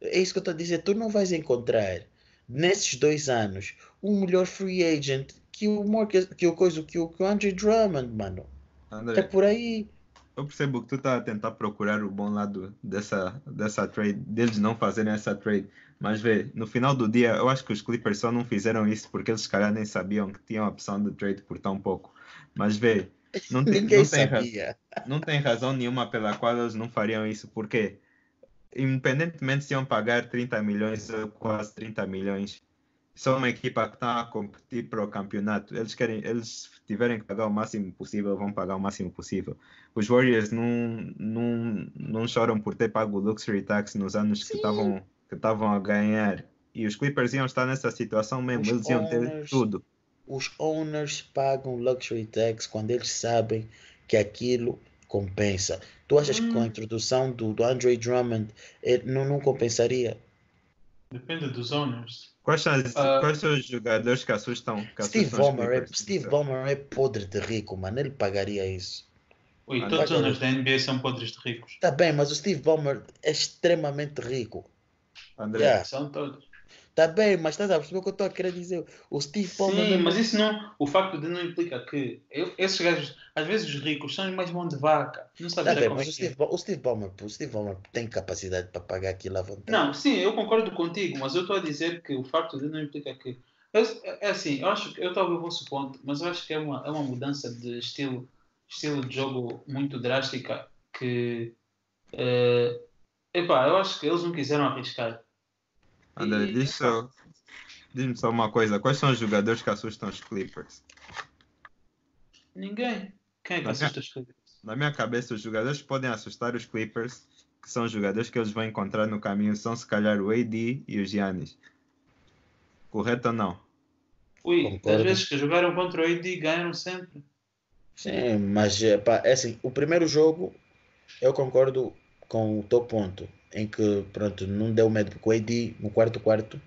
É isso que eu estou a dizer, tu não vais encontrar nesses dois anos um melhor free agent que o Marcus, que o coisa que o, que o Andrew Drummond, mano. André, é por aí eu percebo que tu está a tentar procurar o bom lado dessa, dessa trade, deles não fazerem essa trade. Mas vê, no final do dia, eu acho que os Clippers só não fizeram isso porque eles, calhar, nem sabiam que tinham a opção de trade por tão pouco. Mas vê, não tem, não tem, não tem razão nenhuma pela qual eles não fariam isso, porque independentemente se iam pagar 30 milhões ou quase 30 milhões, são uma equipa que está a competir para o campeonato. Eles querem, eles tiverem que pagar o máximo possível, vão pagar o máximo possível. Os Warriors não, não, não choram por ter pago o luxury tax nos anos Sim. que estavam que estavam a ganhar. E os Clippers iam estar nessa situação mesmo, os eles iam ter tudo. Os owners pagam luxury tax quando eles sabem que aquilo compensa. Tu achas hum. que com a hum. introdução do, do Andre Drummond ele não, não compensaria? Depende dos owners. Quais são, uh, quais são os jogadores que assustam? Que Steve, Ballmer é, Steve Ballmer é podre de rico, mano. Ele pagaria isso. Ui, ah, todos os owners da NBA são podres de ricos. Está bem, mas o Steve Ballmer é extremamente rico. André, yeah. são todos. Está bem, mas estás a perceber o que eu estou a querer dizer? O Steve Ballmer. Sim, mas isso não. O facto de não implica que eu, esses gajos, às vezes os ricos, são mais bons de vaca. Não sabes tá bem, mas é o, Steve, é. o, Steve Ballmer, o Steve Ballmer tem capacidade para pagar aquilo à vontade. Não, sim, eu concordo contigo, mas eu estou a dizer que o facto de não implica que É, é assim, eu acho que eu estava o vosso ponto, mas eu acho que é uma, é uma mudança de estilo, estilo de jogo muito drástica que uh, epá, eu acho que eles não quiseram arriscar. André, diz só, diz-me só uma coisa, quais são os jogadores que assustam os Clippers? Ninguém. Quem é que assusta os Clippers? Na minha cabeça, os jogadores que podem assustar os Clippers, que são os jogadores que eles vão encontrar no caminho, são se calhar o AD e os Giannis. Correto ou não? Ui, Concordo. das vezes que jogaram contra o AD ganharam sempre. Sim, mas pá, é assim, o primeiro jogo eu concordo com o teu ponto, em que pronto, não deu medo, porque o AD no quarto quarto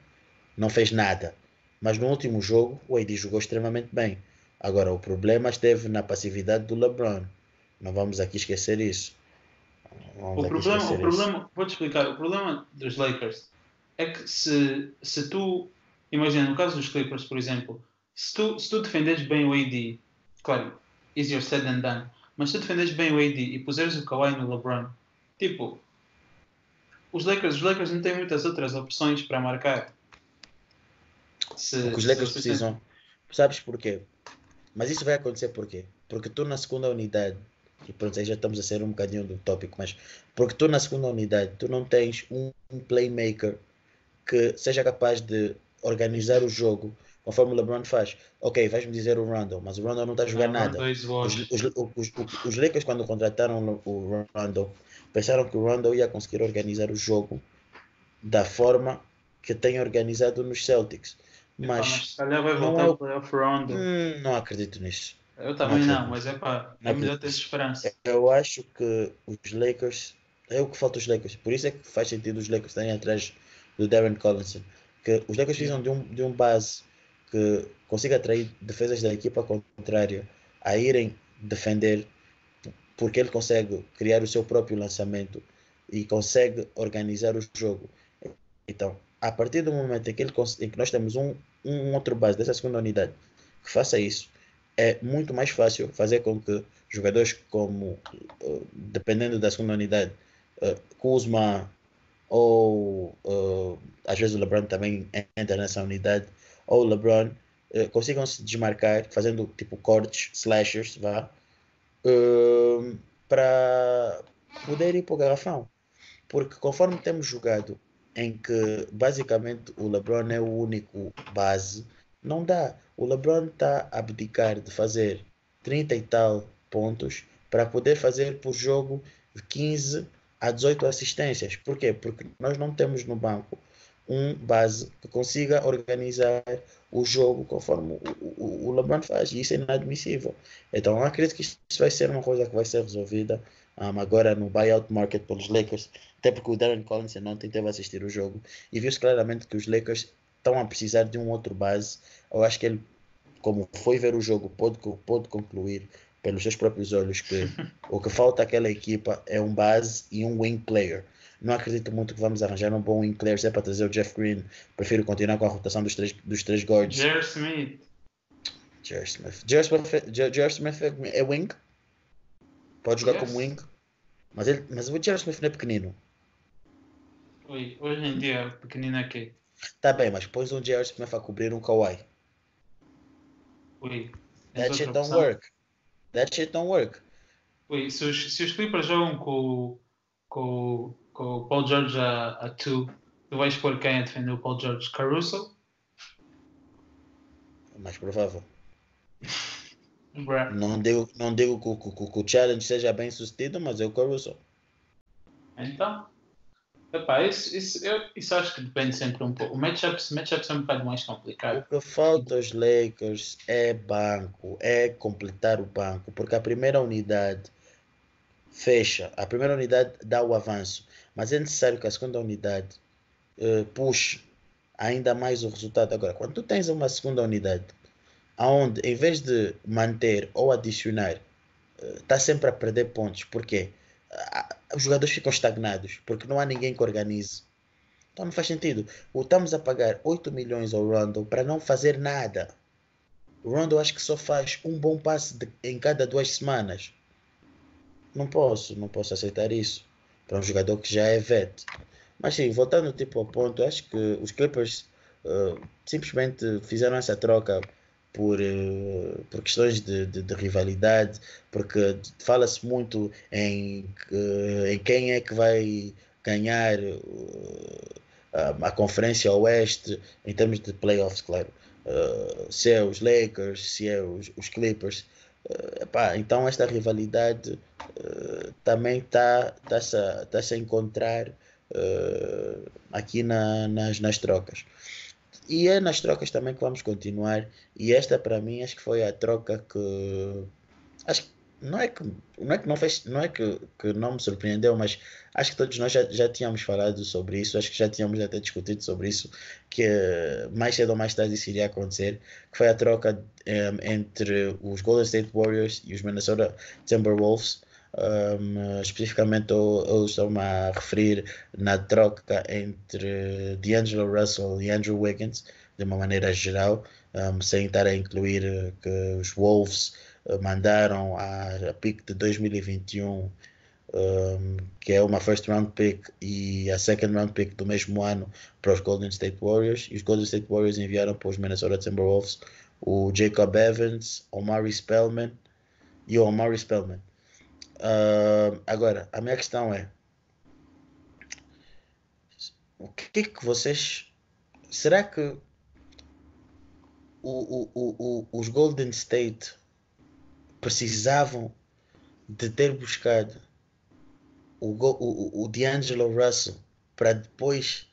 não fez nada. Mas no último jogo o AD jogou extremamente bem. Agora o problema esteve na passividade do LeBron. Não vamos aqui esquecer isso. Vamos o problema, o problema vou-te explicar, o problema dos Lakers é que se, se tu, imagina no caso dos Clippers, por exemplo, se tu, se tu defenderes bem o AD, claro, easier said than done, mas se tu defenderes bem o AD e puseres o Kawhi no LeBron, tipo, os Lakers, os Lakers não têm muitas outras opções para marcar. Se, Porque os Lakers precisam. Sabes porquê? Mas isso vai acontecer porquê? Porque tu na segunda unidade, e pronto, aí já estamos a ser um bocadinho do tópico, mas porque tu na segunda unidade, tu não tens um, playmaker que seja capaz de organizar o jogo conforme o LeBron faz. Ok, vais-me dizer o Randall, mas o Randall não está a jogar nada. Os, os, os, os, Lakers, quando contrataram o Randall, pensaram que o Randall ia conseguir organizar o jogo da forma que tem organizado nos Celtics. Mas, mas se calhar vai voltar ao é... playoff round. Hum, não acredito nisso. Eu também não, não mas é pá, é melhor ter esperança. Eu acho que os Lakers, é o que falta os Lakers. Por isso é que faz sentido os Lakers estarem atrás do Darren Collinson. Que os Lakers precisam de um, de um base que consiga atrair defesas da equipa contrária a irem defender, porque ele consegue criar o seu próprio lançamento e consegue organizar o jogo. Então, a partir do momento em que, ele, em que nós temos um, um outro base dessa segunda unidade que faça isso, é muito mais fácil fazer com que jogadores como, uh, dependendo da segunda unidade, uh, Kuzma ou uh, às vezes o LeBron também entra nessa unidade, ou o LeBron consigam se desmarcar fazendo tipo cortes, slashers, vá, para poder ir para o garrafão. Porque conforme temos jogado em que basicamente o LeBron é o único base, não dá. O LeBron está a abdicar de fazer 30 e tal pontos para poder fazer por jogo 15 a 18 assistências. Por quê? Porque nós não temos no banco um base que consiga organizar o jogo conforme o, o, o LeBron faz. E isso é inadmissível. Então, eu acredito que isso vai ser uma coisa que vai ser resolvida um, agora no buyout market pelos Lakers, até porque o Darren Collins ontem teve a assistir o jogo e viu-se claramente que os Lakers estão a precisar de um outro base. Eu acho que ele, como foi ver o jogo, pode, pode concluir pelos seus próprios olhos que o que falta àquela equipa é um base e um wing player. Não acredito muito que vamos arranjar um bom wing player se é para trazer o Jeff Green. Prefiro continuar com a rotação dos três, dos três guards. Jerry Smith. Jerry Smith. Jerry Smith, Jerry Smith é wing? Pode jogar yes. como wing. Mas, ele, mas o Jerry Smith não é pequenino. Oi, hoje em dia pequenino é quê? Tá bem, mas pôs um Jerry Smith a cobrir um Kawhi. Oi. That shit don't work. That shit don't work. Oi, se os, se os Clippers jogam com, com, com o Paul George a 2, tu vais pôr quem a defender o Paul George? Caruso? É mais provável. Não digo, não digo que, que, que, o challenge seja bem sucedido, mas eu Caruso. Então, epá, isso, isso, eu, isso acho que depende sempre um pouco. O matchup, matchup é um bocado mais complicado. O que falta aos Lakers é banco, é completar o banco, porque a primeira unidade fecha, a primeira unidade dá o avanço, mas é necessário que a segunda unidade uh, puxe ainda mais o resultado. Agora, quando tu tens uma segunda unidade aonde em vez de manter ou adicionar, está eh, sempre a perder pontos. Porquê? Os jogadores ficam estagnados, porque não há ninguém que organize. Então não faz sentido. Estamos a pagar 8 milhões ao Rondo para não fazer nada. O Rondo acho que só faz um bom passe de, em cada duas semanas. Não posso, não posso aceitar isso para um jogador que já é vet. Mas sim, voltando tipo ao ponto, acho que os Clippers uh, simplesmente fizeram essa troca por, uh, por questões de, de, de rivalidade, porque fala-se muito em, em quem é que vai ganhar a Conferência Oeste em termos de playoffs, claro. se é os Lakers, se é os, os Clippers. Uh, epá, então esta rivalidade uh, também está tá -se, tá -se a encontrar uh, aqui na, nas, nas trocas. E é nas trocas também que vamos continuar. E esta para mim acho que foi a troca que acho que não é que não é que não fez, não é que, que não me surpreendeu, mas acho que todos nós já, já tínhamos falado sobre isso, acho que já tínhamos até discutido sobre isso, que mais cedo ou mais tarde isso iria acontecer, que foi a troca um, entre os Golden State Warriors e os Minnesota Timberwolves. Um, especificamente eu, eu estou-me a referir na troca entre D'Angelo Russell e Andrew Wiggins, de uma maneira geral, um, sem estar a incluir que os Wolves mandaram a, a pick de 2021, um, que é uma first round pick, e a second round pick do mesmo ano para os Golden State Warriors. E os Golden State Warriors enviaram para os Minnesota Timberwolves o Jacob Evans, Omari Spellman e o Omari Spellman. Uh, agora, a minha questão é: o que é que vocês. Será que o, o, o, os Golden State precisavam de ter buscado o, o, o D'Angelo Russell para depois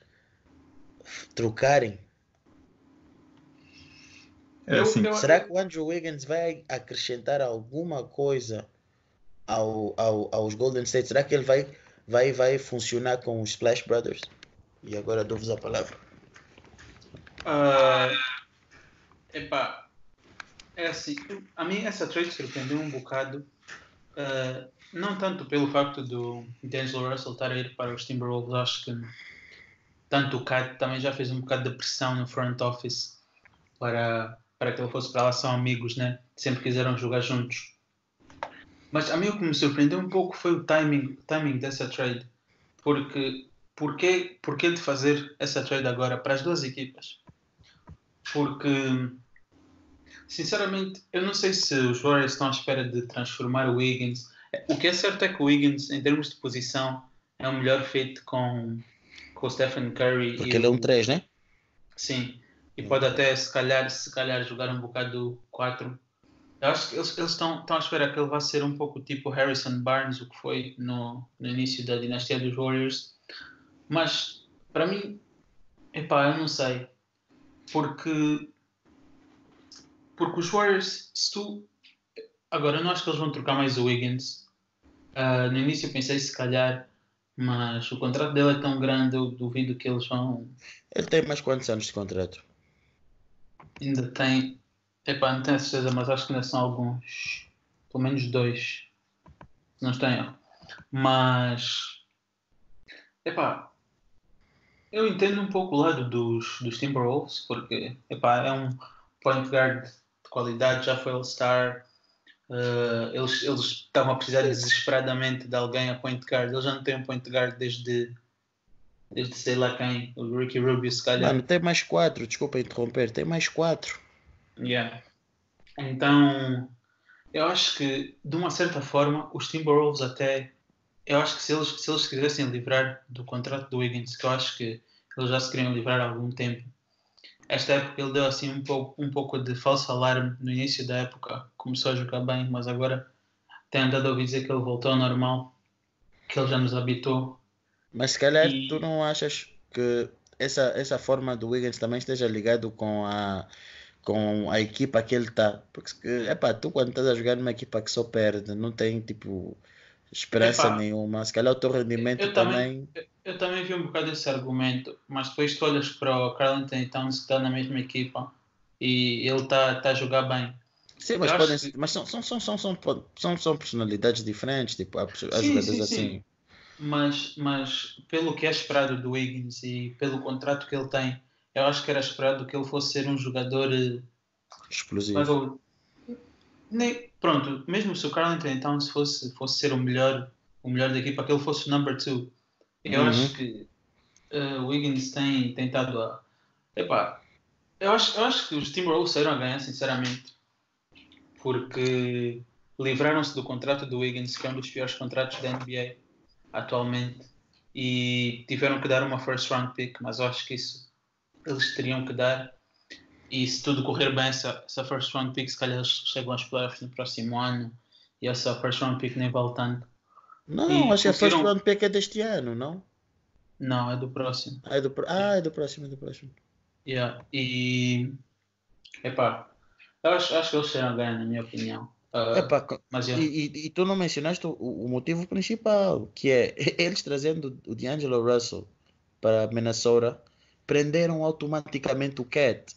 trocarem? É assim. Será que o Andrew Wiggins vai acrescentar alguma coisa ao, ao, aos Golden State? Será que ele vai, vai, vai funcionar com os Splash Brothers? E agora dou-vos a palavra. Uh, epá, é assim, a mim essa trade surpreendeu um bocado, uh, não tanto pelo facto do D'Angelo Russell estar a ir para os Timberwolves, acho que tanto o Cat também já fez um bocado de pressão no front office para, para que ele fosse para lá, são amigos, né? Sempre quiseram jogar juntos. Mas a mim o que me surpreendeu um pouco foi o timing, timing dessa trade, porque porquê, porquê de fazer essa trade agora para as duas equipas? Porque Sinceramente, eu não sei se os Warriors estão à espera de transformar o Wiggins. O que é certo é que o Wiggins, em termos de posição, é o melhor feito com, com o Stephen Curry. Porque ele é um 3, né? Sim. E pode até, se calhar, se calhar jogar um bocado 4. Eu acho que eles, eles estão, estão à espera que ele vá ser um pouco tipo Harrison Barnes, o que foi no, no início da dinastia dos Warriors. Mas, para mim, epá, eu não sei. Porque porque os Warriors, se tu. Agora, eu não acho que eles vão trocar mais o Wiggins. Uh, no início eu pensei se calhar, mas o contrato dele é tão grande, eu duvido que eles vão. Ele tem mais quantos anos de contrato? Ainda tem. Epá, não tenho certeza, mas acho que ainda são alguns. Pelo menos dois. Não estou Mas. Epá. Eu entendo um pouco o lado dos, dos Timberwolves, porque epá, é um point guard qualidade, já foi All-Star. Uh, eles, eles estavam a precisar desesperadamente de alguém a point guard. Eles já não têm um point guard desde, desde sei lá quem, o Ricky Rubio, se calhar. Mano, tem mais quatro, desculpa interromper, tem mais quatro. Yeah. Então, eu acho que, de uma certa forma, os Timberwolves até. Eu acho que se eles, se eles quisessem livrar do contrato do Wiggins, que eu acho que eles já se queriam livrar há algum tempo, esta época ele deu assim um pouco, um pouco de falso alarme no início da época, começou a jogar bem, mas agora tem andado a ouvir dizer que ele voltou ao normal, que ele já nos habitou. Mas se calhar e... tu não achas que essa, essa forma do Wiggins também esteja ligado com a com a equipa que ele está. Porque é pá, tu quando estás a jogar numa equipa que só perde, não tem tipo esperança Epa, nenhuma. Se calhar o teu rendimento eu, também, também. Eu, também vi um bocado esse argumento, mas depois tu olhas para o Carl Anthony Towns que está na mesma equipa e ele está tá a jogar bem. Sim, mas, podem, que... mas são, são, são, são, são, são, são personalidades diferentes, tipo, há, há sim, jogadores sim, assim. Sim. Mas, mas pelo que é esperado do Wiggins e pelo contrato que ele tem, eu acho que era esperado que ele fosse ser um jogador eh, explosivo. Nem, pronto, mesmo se o Carl Anthony Towns fosse, fosse ser o melhor, o melhor da equipa, que ele fosse o number two, eu uhum. acho que uh, o Wiggins tem tentado a. Epá, Eu acho, eu acho que os Timberwolves saíram a ganhar, sinceramente, porque livraram-se do contrato do Wiggins, que é um dos piores contratos da NBA atualmente, e tiveram que dar uma first round pick, mas eu acho que isso eles teriam que dar. E se tudo correr bem, essa, essa first round pick, se calhar eles chegam aos playoffs no próximo ano, e essa first round pick nem vale tanto. Não, E acho que a first round pick é deste ano, não? Não, é do próximo. Ah, é do, pro- ah, é do próximo, é do próximo. Yeah. E. Epá, eu acho, acho que eles a ganhar, na minha opinião. Ah, Epá, mas e, e, e tu não mencionaste o, o motivo principal, que é eles trazendo o D'Angelo Russell para Minnesota, prenderam automaticamente o Cat.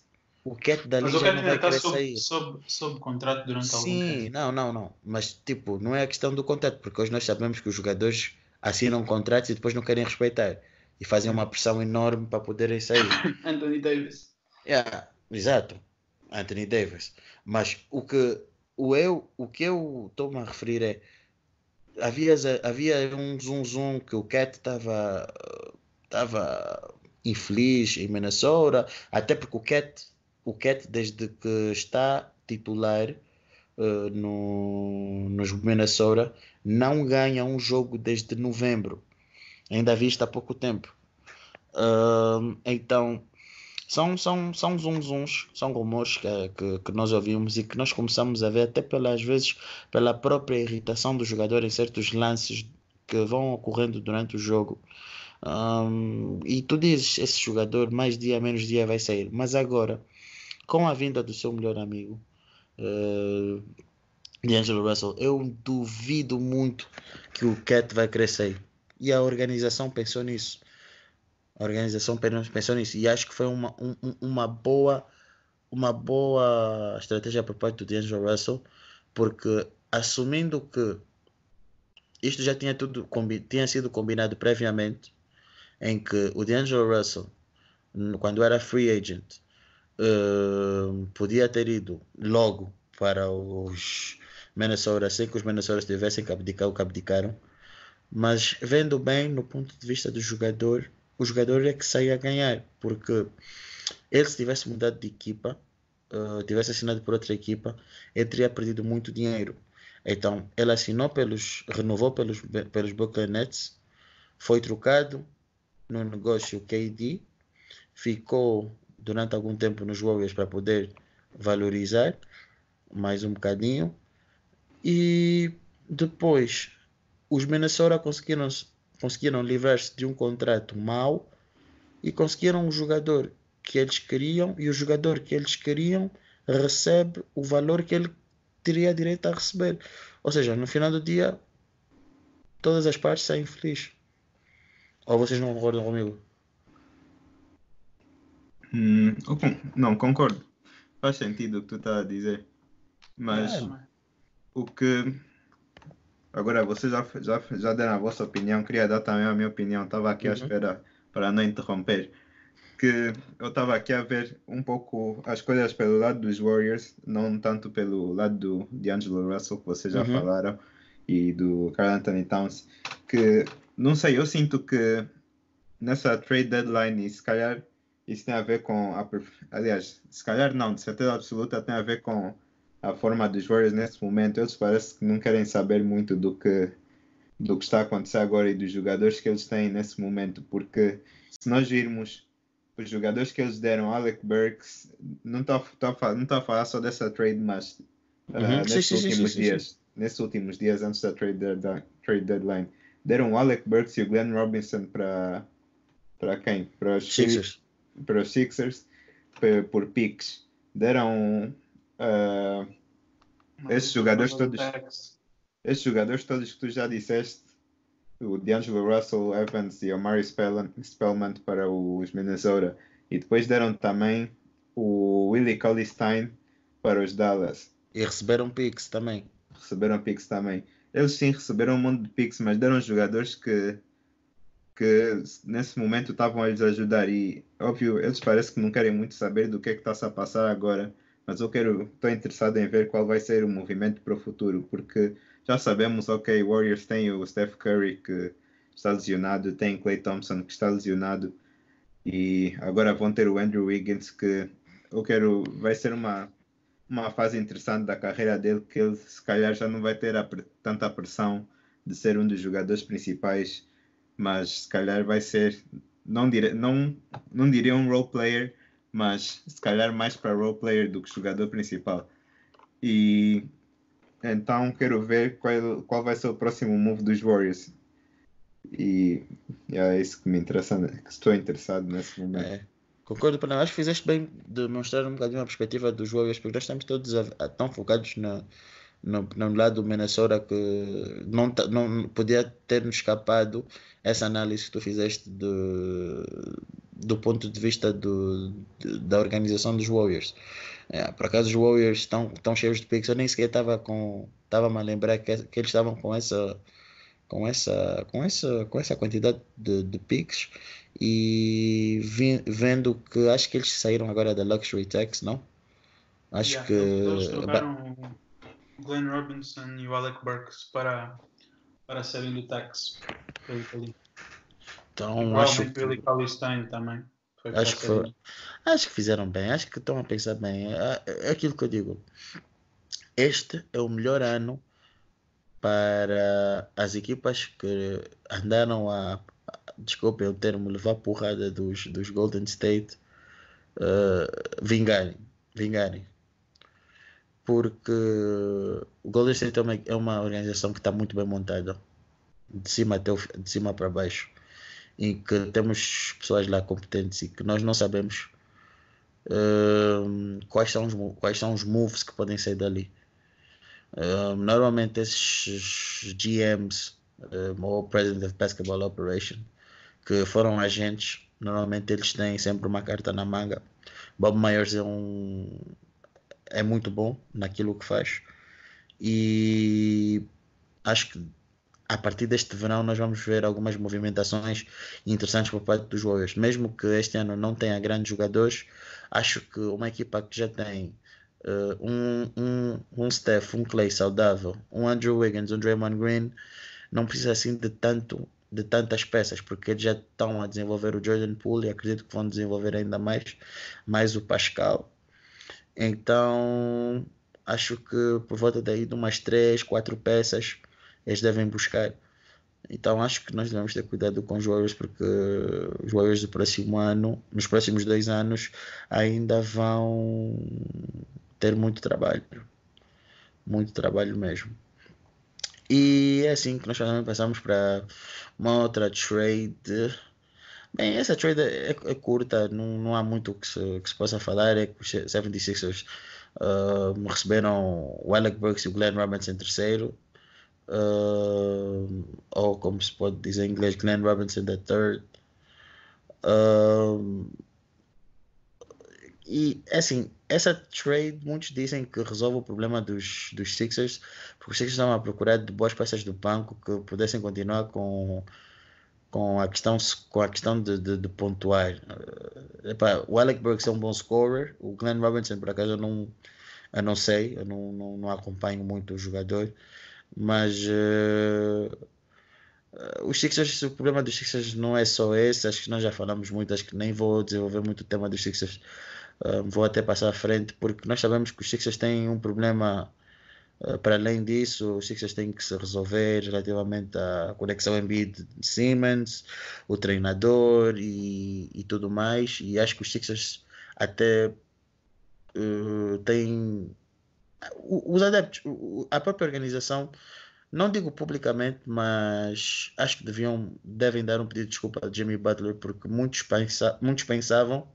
O Cat dali Mas já não vai está querer sob, sair. sob, sob contrato durante algum Sim, tempo. não, não, não. Mas tipo, não é a questão do contrato, porque hoje nós sabemos que os jogadores assinam contratos e depois não querem respeitar. E fazem uma pressão enorme para poderem sair. Anthony Davis. Yeah, exato. Anthony Davis. Mas o que, o eu, o que eu estou-me a referir é havia, havia um zoom zoom que o Cat estava estava infeliz em Minnesota, até porque o Cat, o Cat desde que está titular eh, no, nos Minnesota não ganha um jogo desde novembro. Ainda vista há pouco tempo. Ahm, então são, são, são zum zums, são rumores que, que, que nós ouvimos e que nós começamos a ver até pelas vezes pela própria irritação do jogador em certos lances que vão ocorrendo durante o jogo. Ahm, e tu dizes, esse jogador mais dia menos dia vai sair. Mas agora, com a vinda do seu melhor amigo, uh, D'Angelo Russell, eu duvido muito que o Cat vai crescer. E a organização pensou nisso. A organização pensou nisso. E acho que foi uma, um, uma boa uma boa estratégia por parte do D'Angelo Russell, porque assumindo que isto já tinha tudo tinha sido combinado previamente, em que o D'Angelo Russell, quando era free agent, podia ter ido logo para os Minnesota, sem que os Minnesota tivessem que abdicar o que abdicaram, mas vendo bem no ponto de vista do jogador, o jogador é que saía a ganhar, porque ele se tivesse mudado de equipa, uh, tivesse assinado por outra equipa, ele teria perdido muito dinheiro. Então, ele assinou pelos, renovou pelos, pelos Brooklyn Nets, foi trocado no negócio KD, ficou durante algum tempo nos Warriors para poder valorizar mais um bocadinho e depois os Minnesota conseguiram, conseguiram livrar-se de um contrato mau e conseguiram um jogador que eles queriam e o jogador que eles queriam recebe o valor que ele teria direito a receber. Ou seja, no final do dia, todas as partes saem felizes. Ou vocês não concordam comigo? Hum, não, concordo. Faz sentido o que tu estás a dizer. Mas É. o que. Agora, vocês já, já, já deram a vossa opinião, queria dar também a minha opinião. Estava aqui à Uhum. espera para não interromper. Que eu estava aqui a ver um pouco as coisas pelo lado dos Warriors, não tanto pelo lado do D'Angelo Russell, que vocês já Uhum. falaram, e do Carl Anthony Towns. Que, não sei, eu sinto que nessa trade deadline, se calhar isso tem a ver com a, aliás, se calhar não, de certeza absoluta tem a ver com a forma dos Warriors nesse momento. Eles parece que não querem saber muito do que do que está a acontecer agora e dos jogadores que eles têm nesse momento, porque se nós virmos os jogadores que eles deram, Alec Burks, não estou tô a falar só dessa trade, mas uh, Uhum. Nesses sim, últimos sim, sim, dias, nesses últimos dias antes da trade, deadline, trade deadline, deram o Alec Burks e o Glenn Robinson para para quem? Para os Sixers. Para os Sixers por picks. Deram uh, Esses jogadores todos- esses jogadores todos que tu já disseste, o D'Angelo Russell, Evans e o Murray Spellman, Spellman para os Minnesota. E depois deram também o Willie Cauley-Stein para os Dallas. E receberam picks também. Receberam picks também. Eles sim receberam um monte de picks, mas deram jogadores que, que nesse momento estavam a lhes ajudar. E, óbvio, eles parecem que não querem muito saber do que é que está-se a passar agora. Mas eu quero, estou interessado em ver qual vai ser o movimento para o futuro, porque já sabemos, ok, Warriors tem o Steph Curry que está lesionado, tem Clay Thompson que está lesionado, e agora vão ter o Andrew Wiggins que eu quero. Vai ser uma, uma fase interessante da carreira dele que ele se calhar já não vai ter a, tanta pressão de ser um dos jogadores principais, mas se calhar vai ser, não, dire, não, não diria um role player, mas se calhar mais para role player do que jogador principal. E então quero ver qual, qual vai ser o próximo move dos Warriors. E é isso que me interessa, que estou interessado nesse momento. É. Concordo, para acho que fizeste bem de mostrar um bocadinho a perspectiva dos Warriors, porque nós estamos todos a, a, tão focados na, no, no lado do Minnesota que não, não podia ter nos escapado essa análise que tu fizeste de, do ponto de vista do, da organização dos Warriors. É, por acaso os Warriors estão, estão cheios de picks, eu nem sequer estava com estava a lembrar que, que eles estavam com essa com essa com essa com essa quantidade de, de picks e vi, vendo que acho que eles saíram agora da luxury tax, não? Acho yeah, que eles trocaram Glenn Robinson e o Alec Burks para para sair do tax. Então acho que Billy Colistein também. Acho que, foi, acho que fizeram bem, acho que estão a pensar bem. É, é aquilo que eu digo. Este é o melhor ano para as equipas que andaram a, desculpem o termo, levar porrada dos, dos Golden State uh, vingarem, vingarem. Porque o Golden State é uma, é uma organização que está muito bem montada, de cima até o, de cima para baixo, em que temos pessoas lá competentes e que nós não sabemos uh, quais, são os, quais são os moves que podem sair dali. Uh, normalmente esses GMs ou President of Basketball Operation que foram agentes, normalmente eles têm sempre uma carta na manga. Bob Myers é um é muito bom naquilo que faz e acho que a partir deste verão nós vamos ver algumas movimentações interessantes por parte dos Warriors. Mesmo que este ano não tenha grandes jogadores, acho que uma equipa que já tem uh, um, um, um Steph, um Clay saudável, um Andrew Wiggins, um Draymond Green, não precisa assim de tanto de tantas peças, porque eles já estão a desenvolver o Jordan Poole e acredito que vão desenvolver ainda mais, mais o Pascal. Então, acho que por volta daí de umas 3, 4 peças eles devem buscar. Então acho que nós devemos ter cuidado com os Warriors porque os Warriors do próximo ano, nos próximos dois anos, ainda vão ter muito trabalho. Muito trabalho mesmo. E é assim que nós também passamos para uma outra trade. Bem, essa trade é, é curta, não, não há muito que se, que se possa falar. É que os 76ers uh, receberam o Alec Burks e o Glenn Robinson terceiro. Uh, ou como se pode dizer em inglês, Glenn Robinson the third. Uh, e assim, essa trade, muitos dizem que resolve o problema dos, dos Sixers, porque os Sixers estavam a procurar de boas peças do banco que pudessem continuar com, com a questão, com a questão de, de, de pontuar. Uh, epá, o Alec Burks é um bom scorer, o Glenn Robinson, por acaso, eu não, eu não sei, eu não, não, não acompanho muito o jogador, mas. Uh, os Sixers, o problema dos Sixers não é só esse, acho que nós já falamos muito, acho que nem vou desenvolver muito o tema dos Sixers Uh, vou até passar à frente, porque nós sabemos que os Sixers têm um problema para além disso. Os Sixers têm que se resolver relativamente à conexão Embiid Simmons, o treinador e, e tudo mais. E acho que os Sixers até uh, têm os adeptos, a própria organização, não digo publicamente, mas acho que deviam, devem dar um pedido de desculpa a Jimmy Butler, porque muitos, pensa, muitos pensavam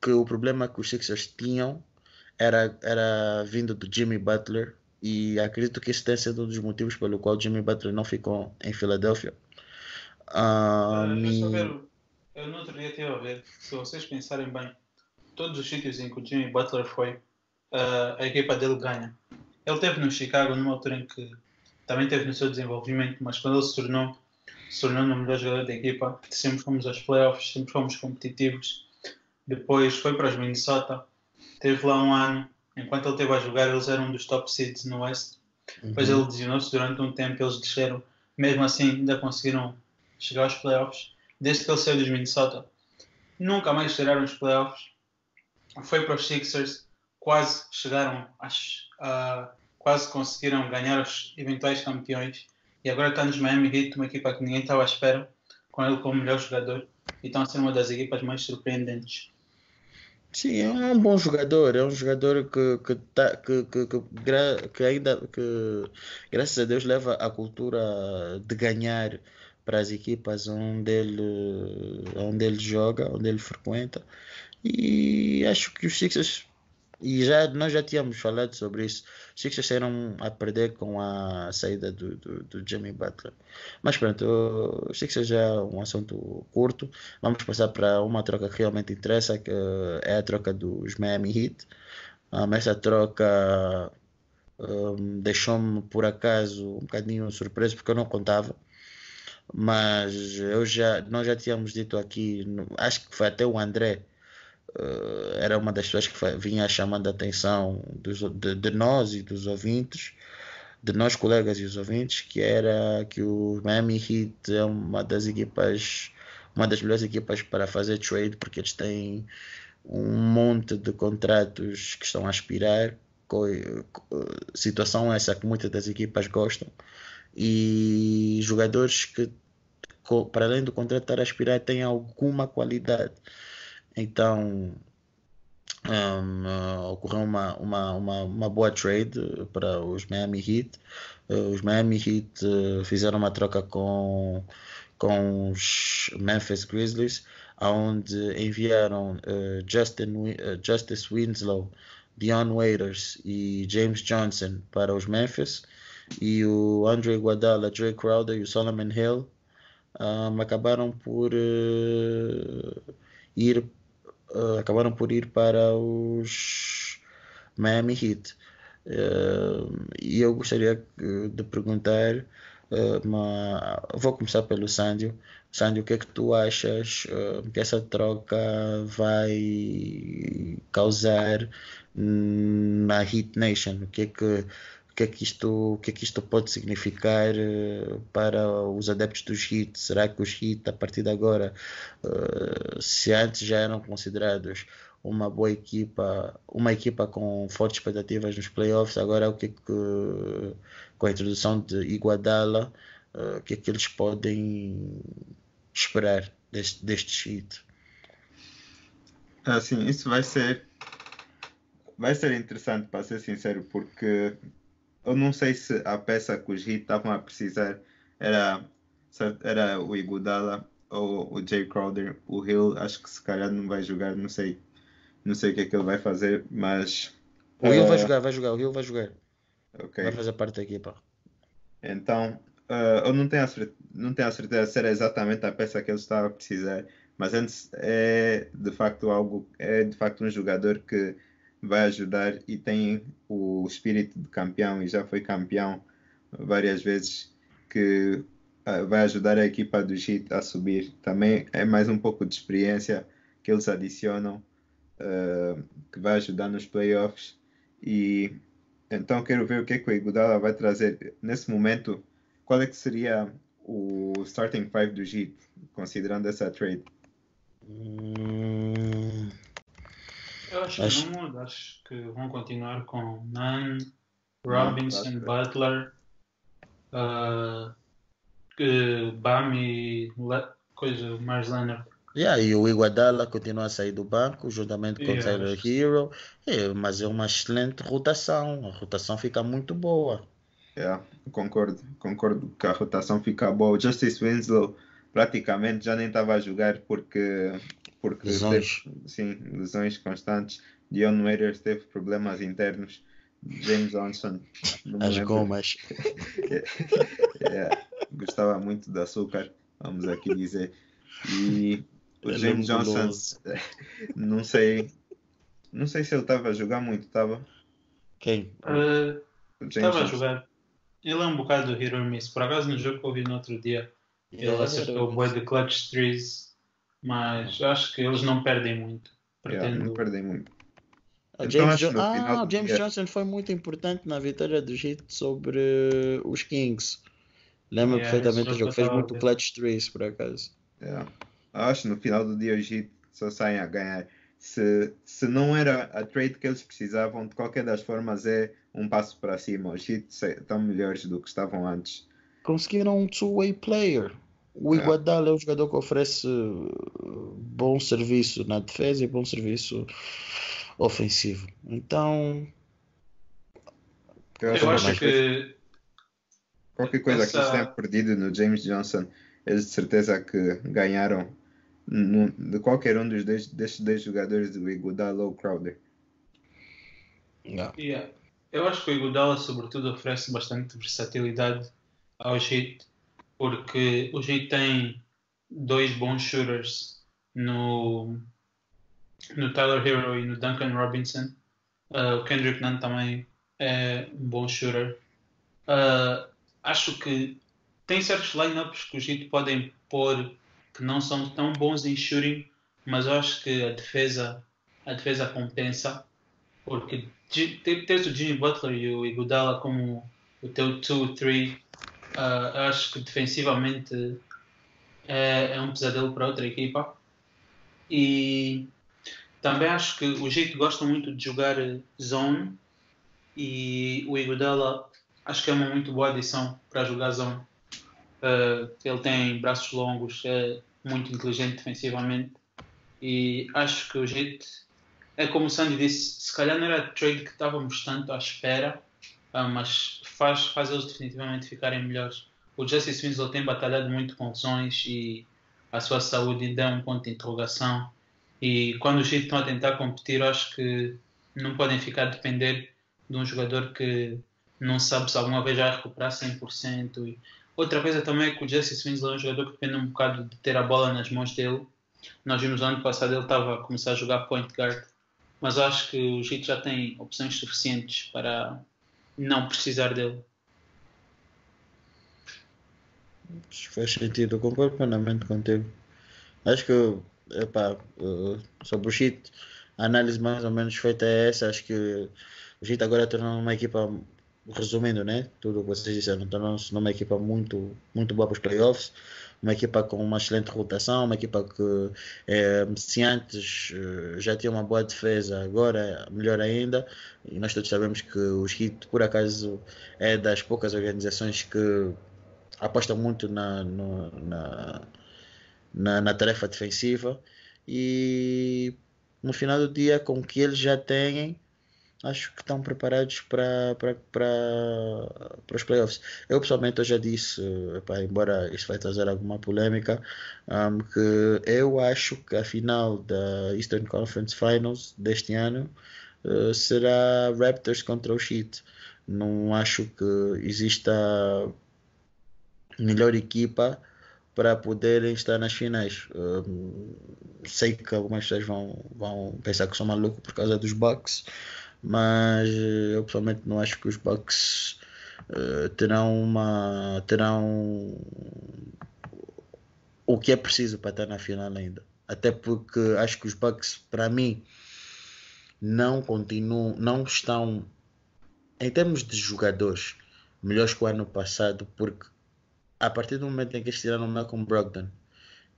que o problema que os Sixers tinham era, era vindo do Jimmy Butler e acredito que esse tenha sido um dos motivos pelo qual Jimmy Butler não ficou em Filadélfia. Uh, me... eu, eu no outro dia estive a ver, se vocês pensarem bem, todos os sítios em que o Jimmy Butler foi, uh, a equipa dele ganha. Ele teve no Chicago numa altura em que também teve no seu desenvolvimento, mas quando ele se tornou, se tornou o melhor jogador da equipa, sempre fomos aos playoffs, sempre fomos competitivos depois foi para os Minnesota. Teve lá um ano. Enquanto ele esteve a jogar, eles eram um dos top seeds no West. Uhum. Depois ele lesionou-se durante um tempo. Eles desceram. Mesmo assim, ainda conseguiram chegar aos playoffs. Desde que ele saiu dos Minnesota, nunca mais chegaram os playoffs. foi para os Sixers, quase chegaram, acho, uh, quase conseguiram ganhar os eventuais campeões e agora está nos Miami Heat, uma equipa que ninguém estava à espera, com ele como melhor jogador e estão a ser uma das equipas mais surpreendentes. Sim, é um bom jogador, é um jogador que, que, tá, que, que, que, que ainda, que graças a Deus leva a cultura de ganhar para as equipas onde ele, onde ele joga, onde ele frequenta. E acho que os Sixers e já, nós já tínhamos falado sobre isso. Os Sixers saíram a perder com a saída do, do, do Jimmy Butler. Mas pronto, os Sixers já é um assunto curto. Vamos passar para uma troca que realmente interessa, que é a troca dos Miami Heat. Um, essa troca um, deixou-me por acaso um bocadinho surpreso porque eu não contava. Mas eu já, nós já tínhamos dito aqui, acho que foi até o André era uma das pessoas que vinha chamando a atenção dos, de, de, nós e dos ouvintes, de nós colegas e os ouvintes, que era que o Miami Heat é uma das equipas, uma das melhores equipas para fazer trade, porque eles têm um monte de contratos que estão a aspirar, situação essa que muitas das equipas gostam, e jogadores que para além do contrato estar a aspirar têm alguma qualidade então um, uh, ocorreu uma, uma, uma, uma, boa trade para os Miami Heat. Uh, os Miami Heat uh, fizeram uma troca com, com os Memphis Grizzlies, onde enviaram uh, Justin, uh, Justice Winslow, Dion Waiters e James Johnson para os Memphis. E o Andre Iguodala, Dre Crowder e o Solomon Hill um, acabaram por uh, ir uh, acabaram por ir para os Miami Heat. Uh, e eu gostaria de perguntar, uma, vou começar pelo Sandio. Sandio, o que é que tu achas que essa troca vai causar na Heat Nation? O que é que que é que isto, que é que isto pode significar uh, para os adeptos dos Heat? Será que os Heat, a partir de agora, uh, se antes já eram considerados uma boa equipa, uma equipa com fortes expectativas nos playoffs, agora o que é que, com a introdução de Iguadala, uh, o que é que eles podem esperar deste, deste Heat? Assim, isso vai ser vai ser interessante para ser sincero, porque eu não sei se a peça que os Heat estavam a precisar era, era o Iguodala ou o Jay Crowder. O Hill acho que se calhar não vai jogar, não sei. Não sei o que é que ele vai fazer, mas. O Hill uh, vai jogar, vai jogar, o Hill vai jogar. Okay. Vai fazer parte da equipa. Então, uh, eu não tenho, a certeza, não tenho a certeza se era exatamente a peça que ele estava a precisar, mas antes é de facto algo, é de facto um jogador que vai ajudar e tem o espírito de campeão e já foi campeão várias vezes que uh, vai ajudar a equipa do Heat a subir. Também é mais um pouco de experiência que eles adicionam uh, que vai ajudar nos playoffs e então quero ver o que, é que o Iguodala vai trazer nesse momento. Qual é que seria o starting five do Heat considerando essa trade? Hum... Eu acho, acho, que não muda. Acho que vão continuar com Nunn, Robinson, não, Butler, uh, Bam e Le coisa, Mars Leonard. Yeah, e o Iguadala continua a sair do banco juntamente com o Tyler Hero, é, mas é uma excelente rotação. A rotação fica muito boa. Yeah, concordo, concordo que a rotação fica boa. O Justice Winslow praticamente já nem estava a jogar porque porque lesões. Teve, sim, lesões constantes. Dion Waiters teve problemas internos. James Johnson. As gomas. yeah, gostava muito de açúcar, vamos aqui dizer. E o é James Johnson, não sei, não sei se ele estava a jogar muito, estava? Quem? Uh, estava a jogar. Ele é um bocado do hero miss. Por acaso no jogo que eu vi no outro dia, ele acertou o boi de clutch trees mas acho que eles não perdem muito. Pretendo... Yeah, não perdem muito. O então, James, jo ah, o James Johnson foi muito importante na vitória do Heat sobre os Kings. Lembro yeah, perfeitamente do jogo. Fez muito clutch threes, por acaso. Yeah. Acho que no final do dia o Heat só saem a ganhar. se, se não era a trade que eles precisavam, de qualquer das formas é um passo para cima. Os Heat estão melhores do que estavam antes. Conseguiram um two-way player. O É. Iguodala é um jogador que oferece bom serviço na defesa e bom serviço ofensivo. Então, Eu, Eu acho que que qualquer coisa que essa- eles tenham perdido no James Johnson, eles de certeza que ganharam no- de qualquer um dos dois, destes dois jogadores do Iguodala ou Crowder. yeah. Yeah. Eu acho que o Iguodala, sobretudo, oferece bastante versatilidade ao Heat, porque o Heat tem dois bons shooters no, no Tyler Hero e no Duncan Robinson. Uh, o Kendrick Nunn também é um bom shooter. Uh, acho que tem certos lineups que os Heat podem pôr que não são tão bons em shooting, mas eu acho que a defesa, a defesa compensa porque teres o Jimmy Butler e o Iguodala como o teu 2-3, eu acho que defensivamente é, é um pesadelo para outra equipa. E também acho que o Heat gosta muito de jogar zone e o Iguodala acho que é uma muito boa adição para jogar zone. Ah, ele tem braços longos, é muito inteligente defensivamente e acho que o Heat é como o Sandy disse, se calhar não era trade que estávamos tanto à espera, ah, mas faz, faz eles definitivamente ficarem melhores. O Justice Winslow tem batalhado muito com lesões e a sua saúde ainda é um ponto de interrogação. E quando os Heat estão a tentar competir, acho que não podem ficar a depender de um jogador que não sabe se alguma vez vai recuperar 100%. E outra coisa também é que o Justice Winslow é um jogador que depende um bocado de ter a bola nas mãos dele. Nós vimos no ano passado ele estava a começar a jogar point guard mas acho que o Heat já tem opções suficientes para não precisar dele. Faz sentido, concordo plenamente contigo. Acho que, epá, eh, sobre o Heat, a análise mais ou menos feita é essa. Acho que o Heat agora tornou uma equipa, resumindo, né? Tudo o que vocês disseram, tornou-se numa equipa muito, muito boa para os playoffs. Uma equipa com uma excelente rotação, uma equipa que eh, se antes eh, já tinha uma boa defesa, agora é melhor ainda. E nós todos sabemos que os Heat, por acaso, é das poucas organizações que aposta muito na, no- na, na, na tarefa defensiva e no final do dia, com o que eles já têm, acho que estão preparados para para para os playoffs. Eu pessoalmente eu já disse, epá, embora isso vai trazer alguma polêmica, um, que eu acho que a final da Eastern Conference Finals deste ano eh, será Raptors contra o Heat. Não acho que exista melhor equipa para poderem estar nas finais. Um, sei que algumas pessoas vão, vão pensar que sou maluco por causa dos Bucks, mas eh, eu pessoalmente não acho que os Bucks eh, terão uma terão o que é preciso para estar na final ainda. Até porque acho que os Bucks, para mim, não continuam, não estão em termos de jogadores melhores que o ano passado, porque a partir do momento em que eles tiraram o Malcolm Brogdon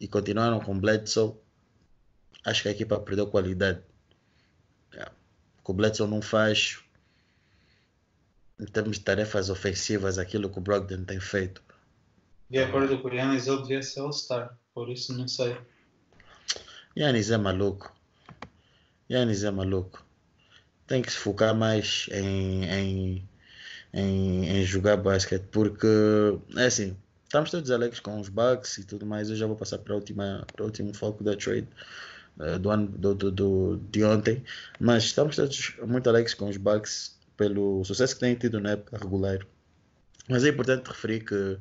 e continuaram com Bledsoe, acho que a equipa perdeu qualidade. Yeah. O Bledsoe não faz em termos de tarefas ofensivas aquilo que o Brogdon tem feito. De acordo com o Yannis, ele devia ser All-Star, por isso não sei. Yannis é maluco. Yannis é maluco. Tem que se focar mais em, em, em, em jogar basquete, porque é assim, estamos todos alegres com os Bucks e tudo mais. Eu já vou passar para, a última, para o último foco da trade do ano do, do, do- de ontem, mas estamos todos muito alegres com os Bucks pelo sucesso que têm tido na época regular. Mas é importante referir que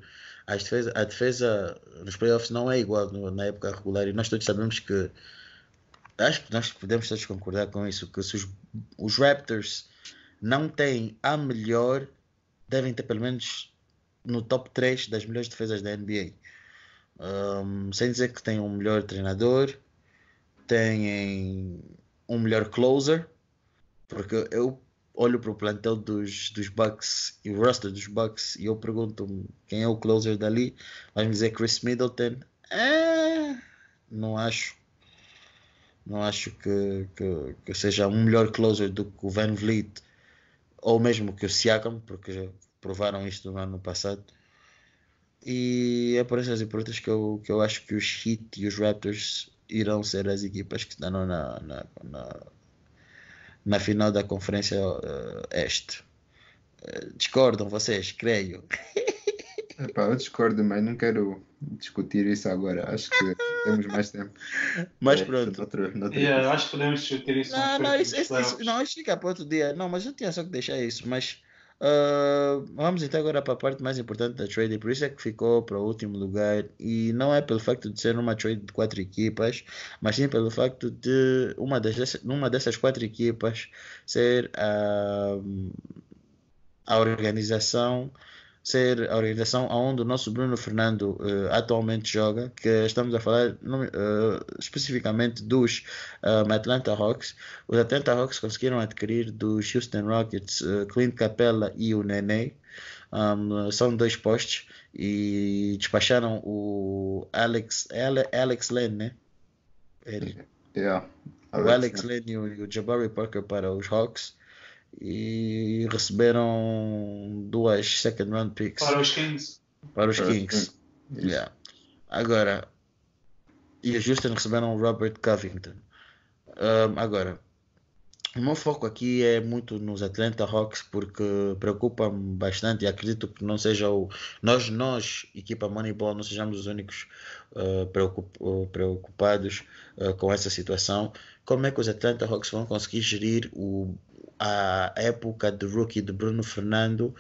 a defesa, a defesa nos playoffs não é igual na época regular e nós todos sabemos que acho que nós podemos todos concordar com isso, que se os, os Raptors não têm a melhor, devem ter pelo menos no top 3 das melhores defesas da NBA. Um, sem dizer que têm um melhor treinador, têm um melhor closer, porque eu olho para o plantel dos, dos Bucks e o roster dos Bucks e eu pergunto quem é o closer dali, vai me dizer Chris Middleton. É, não acho. Não acho que, que, que, seja um melhor closer do que o Van Vliet ou mesmo que o Siakam, porque já provaram isto no ano passado. E é por essas e por que eu, que eu acho que os Heat e os Raptors irão ser as equipas que estarão na, na, na, na final da Conferência uh, Este. Uh, discordam vocês, creio. Epá, eu discordo, mas não quero discutir isso agora. Acho que temos mais tempo. Mas é, pronto. Noutro, noutro yeah, acho que podemos discutir isso. Não, não, isso, isso, isso, não, isso fica para outro dia. Não, mas eu tinha só que deixar isso. Mas uh, vamos então agora para a parte mais importante da trade. Por isso é que ficou para o último lugar. E não é pelo facto de ser uma trade de quatro equipas, mas sim pelo facto de uma, das, uma dessas quatro equipas ser a, a organização ser a organização onde o nosso Bruno Fernando uh, atualmente joga, que estamos a falar uh, especificamente dos um, Atlanta Hawks. Os Atlanta Hawks conseguiram adquirir dos Houston Rockets uh, Clint Capella e o Nene. Um, são dois postes e despacharam o Alex, Alex Len, né? Ele. Yeah. o Alex Len e o, e o Jabari Parker para os Hawks e receberam duas second round picks para os Kings. Para os Kings. Yeah. Agora, e os Houston receberam Robert Covington. Um, agora, o meu foco aqui é muito nos Atlanta Hawks porque preocupa-me bastante e acredito que não seja o nós nós equipa Moneyball não sejamos os únicos uh, preocup, uh, preocupados uh, com essa situação. Como é que os Atlanta Hawks vão conseguir gerir o a época de rookie de Bruno Fernando,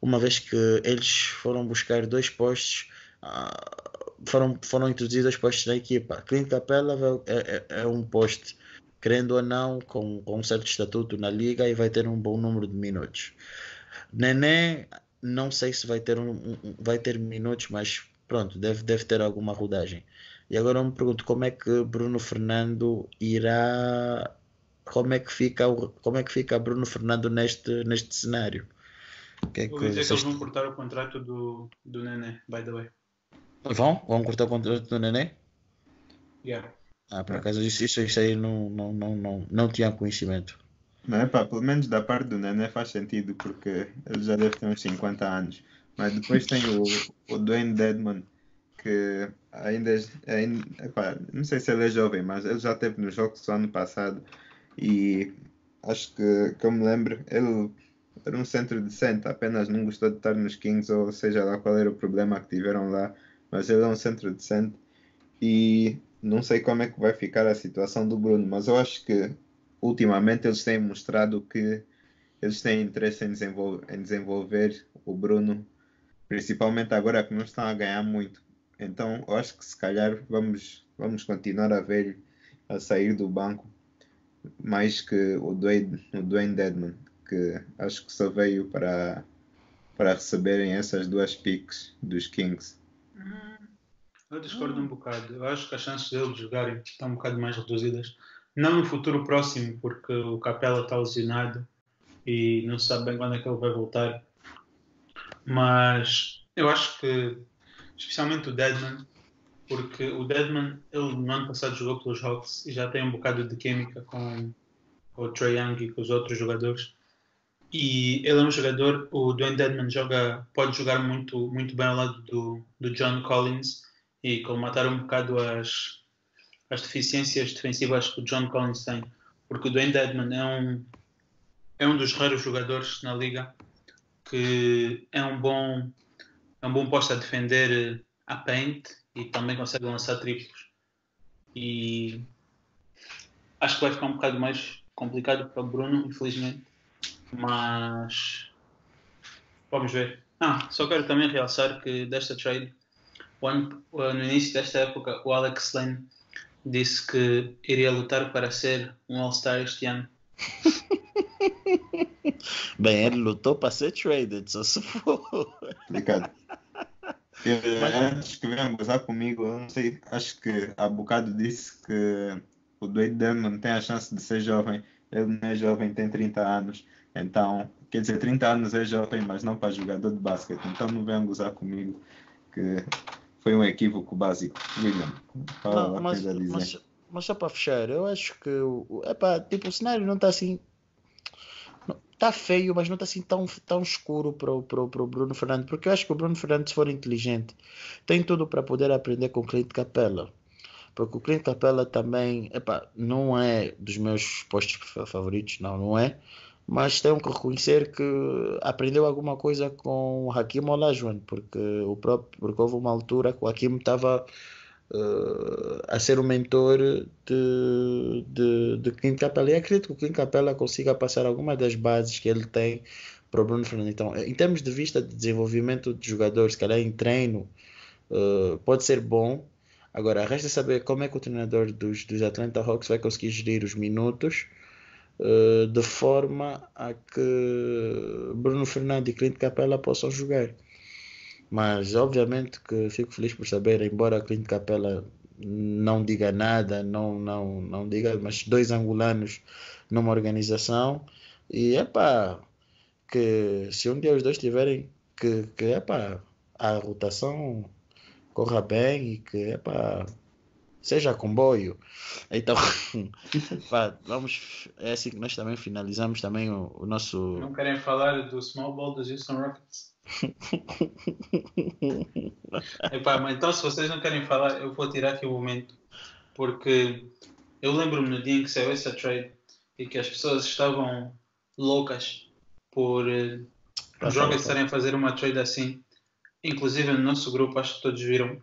uma vez que eles foram buscar dois postos, uh, foram, foram introduzidos dois postos na equipa. Clint Capella é, é, é, um poste, querendo ou não, com, com um certo estatuto na liga e vai ter um bom número de minutos. Nené, não sei se vai ter, um, um, vai ter minutos, mas pronto, deve, deve ter alguma rodagem. E agora eu me pergunto como é que Bruno Fernando irá como é que fica o, como é que fica Bruno Fernando neste neste cenário que é que, dizer que eles vão cortar o contrato do, do Nenê, by the way. Vão? Vão cortar o contrato do Nenê? Yeah. Ah, por acaso isso, isso, isso aí não, não, não, não, não tinha conhecimento. Mas pá, pelo menos da parte do Nenê faz sentido, porque ele já deve ter uns 50 anos. Mas depois tem o, o Dwayne Deadman, que ainda, ainda epá, não sei se ele é jovem, mas ele já teve nos jogos do ano passado e acho que, que eu me lembro, ele era um centro decente, apenas não gostou de estar nos Kings, ou seja lá qual era o problema que tiveram lá, mas ele é um centro decente e não sei como é que vai ficar a situação do Bruno, mas eu acho que ultimamente eles têm mostrado que eles têm interesse em desenvolver, em desenvolver o Bruno, principalmente agora que não estão a ganhar muito. Então eu acho que se calhar vamos, vamos continuar a ver a sair do banco mais que o Dwayne, o Dwayne Deadman, que acho que só veio para, para receberem essas duas picks dos Kings. Eu discordo um bocado. Eu acho que as chances deles jogarem estão um bocado mais reduzidas. Não no futuro próximo, porque o Capela está lesionado e não se sabe bem quando é que ele vai voltar. Mas eu acho que, especialmente o Deadman, porque o Deadman, ele no ano passado jogou pelos Hawks e já tem um bocado de química com, com o Trae Young e com os outros jogadores. E ele é um jogador, o Dwayne Deadman joga, pode jogar muito, muito bem ao lado do, do John Collins e colmatar um bocado as, as deficiências defensivas que o John Collins tem. Porque o Dwayne Deadman é um, é um dos raros jogadores na liga que é um bom, é um bom posto a defender a paint e também consegue lançar triplos. E acho que vai ficar um bocado mais complicado para o Bruno, infelizmente. Mas vamos ver. Ah, só quero também realçar que desta trade, no início desta época, o Alex Lane disse que iria lutar para ser um All-Star este ano. Bem, ele lutou para ser traded, só se for. Obrigado. Antes que venham gozar comigo, eu não sei, acho que há bocado disse que o Dwayne Demon tem a chance de ser jovem. Ele não é jovem, tem 30 anos. Então, quer dizer, 30 anos é jovem, mas não para jogador de basquete. Então não venham gozar comigo que foi um equívoco básico. William, fala não, mas, mas, mas só para fechar, eu acho que epá, tipo, o cenário não está assim. Está feio, mas não está assim tão, tão escuro para o, Bruno Fernandes, porque eu acho que o Bruno Fernandes, for inteligente, tem tudo para poder aprender com o Clint Capella. Porque o Clint Capella também, epá, não é dos meus postos favoritos, não, não é mas tenho que reconhecer que aprendeu alguma coisa com o Hakim Olajuwon, porque o próprio, porque houve uma altura que o Hakim estava uh, a ser o mentor de, de, de Clint Capella. E acredito que o Clint Capella consiga passar alguma das bases que ele tem para o Bruno Fernandes. Então, em termos de vista de desenvolvimento de jogadores, se calhar em treino, uh, pode ser bom. Agora, resta saber como é que o treinador dos, dos Atlanta Hawks vai conseguir gerir os minutos uh, de forma a que Bruno Fernandes e Clint Capella possam jogar. Mas obviamente que fico feliz por saber, embora Clint Capella não diga nada, não, não, não diga, mas dois angolanos numa organização e é pá, que se um dia os dois tiverem que, que é pá, a rotação corra bem e que é pá, seja comboio. Então, pá, vamos. É assim que nós também finalizamos também o, o nosso. Não querem falar do small ball dos Houston Rockets? Epá, mas então se vocês não querem falar, eu vou tirar aqui o um momento. Porque eu lembro-me no dia em que saiu essa trade e que as pessoas estavam loucas por uh, os estarem a fazer uma trade assim. Inclusive no nosso grupo, acho que todos viram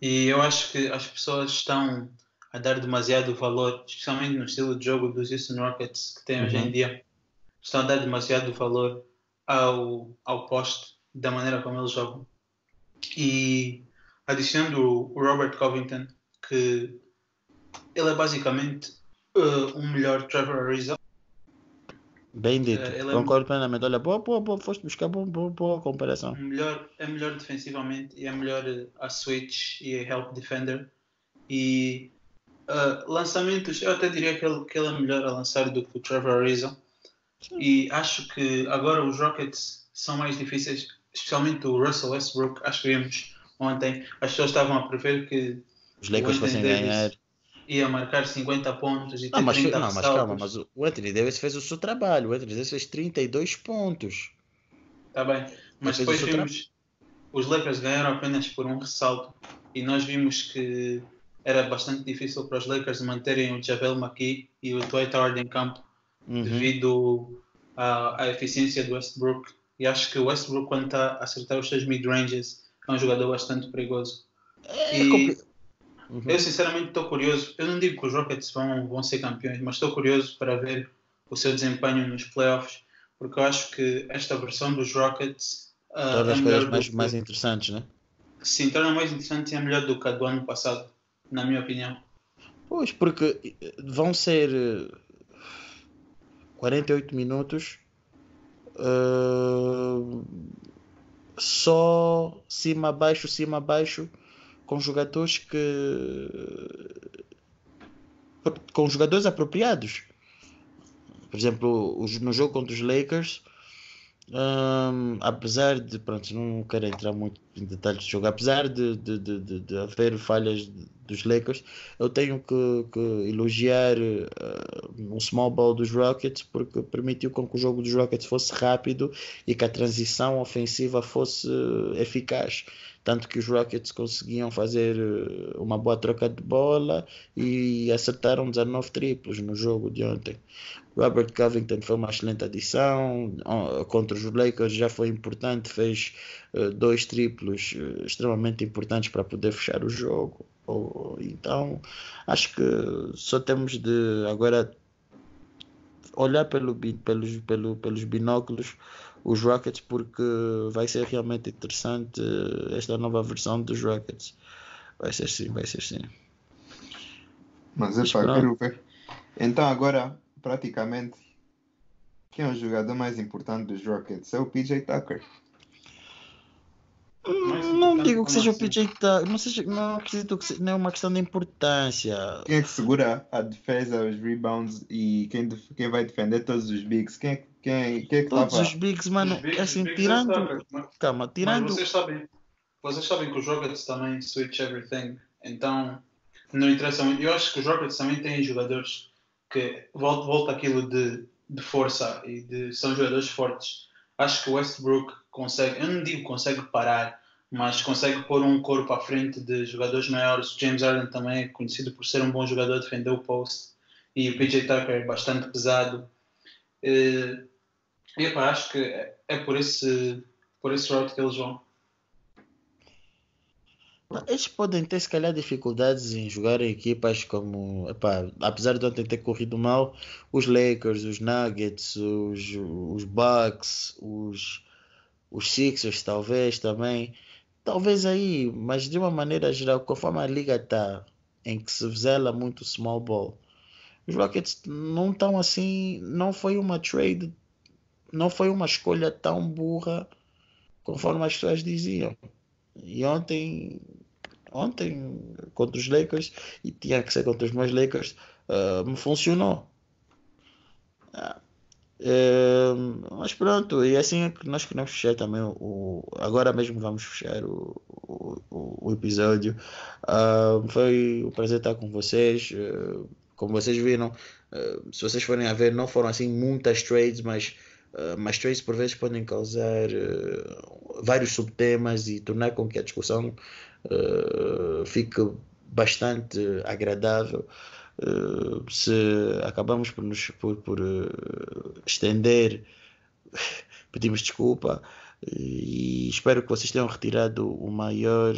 e eu acho que as pessoas estão a dar demasiado valor, especialmente no estilo de jogo dos Houston Rockets que tem uhum. hoje em uhum. dia, estão a dar demasiado valor ao, ao poste, da maneira como eles jogam. E adicionando o Robert Covington, que ele é basicamente uh, um melhor Trevor Ariza, Bem dito, uh, concordo é... plenamente. Olha, boa, boa, boa, foste buscar boa, boa, boa comparação. Melhor, é melhor defensivamente e é melhor eh, a switch e a help defender. E uh, lançamentos, eu até diria que ele, que ele é melhor a lançar do que o Trevor Ariza. E acho que agora os Rockets são mais difíceis, especialmente o Russell Westbrook. Acho que vimos ontem, as pessoas estavam a prever que os Lakers fossem ganhar ia marcar 50 pontos e não, mas, não, mas calma, mas o Anthony Davis fez o seu trabalho. O Anthony Davis fez 32 pontos. Está bem, mas depois vimos os Lakers ganharam apenas por um ressalto e nós vimos que era bastante difícil para os Lakers manterem o Javel McKee e o Dwight Howard em campo uhum. devido à, à, eficiência do Westbrook. E acho que o Westbrook, quando está a acertar os seus mid-ranges, é um jogador bastante perigoso. É, e... Uhum. Eu sinceramente estou curioso. Eu não digo que os Rockets vão, vão ser campeões, mas estou curioso para ver o seu desempenho nos playoffs, porque eu acho que esta versão dos Rockets uh, torna é as coisas mais, que... mais interessantes, né? Sim, torna mais interessante e é melhor do que a do ano passado, na minha opinião. Pois, porque vão ser 48 minutos uh, só cima abaixo, cima abaixo com jogadores que com jogadores apropriados. Por exemplo, no jogo contra os Lakers, um, apesar de, pronto, não quero entrar muito em detalhes de jogo, apesar de, de, de, de haver falhas dos Lakers, eu tenho que, que elogiar uh, o small ball dos Rockets porque permitiu com que o jogo dos Rockets fosse rápido e que a transição ofensiva fosse uh, eficaz tanto que os Rockets conseguiam fazer eh, uma boa troca de bola e acertaram 19 triplos no jogo de ontem. Robert Covington foi uma excelente adição, contra os Lakers já foi importante, fez uh, dois triplos uh, extremamente importantes para poder fechar o jogo. então, acho que só temos de agora olhar pelo, pelos, pelo, pelos binóculos os Rockets porque vai ser realmente interessante esta nova versão dos Rockets. Vai ser sim, vai ser sim. Mas é para quero ver. Então agora, praticamente, quem é o jogador mais importante dos Rockets? É o PJ Tucker. Não digo que seja o PJ Tucker, não, seja, não acredito que não é uma questão de importância. Quem é que segura a defesa, os rebounds e quem, quem vai defender todos os bigs? Quem é, quem, quem é que Todos os bigs, mano, os bigs, assim, bigs tirando. É calma, tirando. Mas vocês sabem, vocês sabem que os Rockets também switch everything, então não interessa muito. Eu acho que os Rockets também têm jogadores que volta, volta aquilo de, de força e de, são jogadores fortes. Acho que o Westbrook consegue, eu não digo consegue parar, mas consegue pôr um corpo à frente de jogadores maiores. James Harden também é conhecido por ser um bom jogador, defender o post. E o PJ Tucker é bastante pesado. E, epa, acho que é por esse, por esse route que eles vão. Eles podem ter, se calhar, dificuldades em jogar em equipas como. Apesar de ontem ter corrido mal, os Lakers, os Nuggets, os, os Bucks, os, os Sixers, talvez também. Talvez aí, mas de uma maneira geral, conforme a liga está, em que se zela muito small ball, os Rockets não estão assim. Não foi uma trade, não foi uma escolha tão burra conforme as pessoas diziam. E ontem, ontem contra os Lakers, e tinha que ser contra os meus Lakers, uh, me funcionou. Uh, mas pronto, e assim é que nós queremos fechar também o. Agora mesmo vamos fechar o, o, o episódio. Uh, foi um prazer estar com vocês. Uh, como vocês viram, se vocês forem a ver, não foram assim muitas trades, mas Uh, mas trades por vezes podem causar uh, vários subtemas e tornar com que a discussão uh, fique bastante agradável. Se acabamos por nos por, por estender, pedimos desculpa e espero que vocês tenham retirado o maior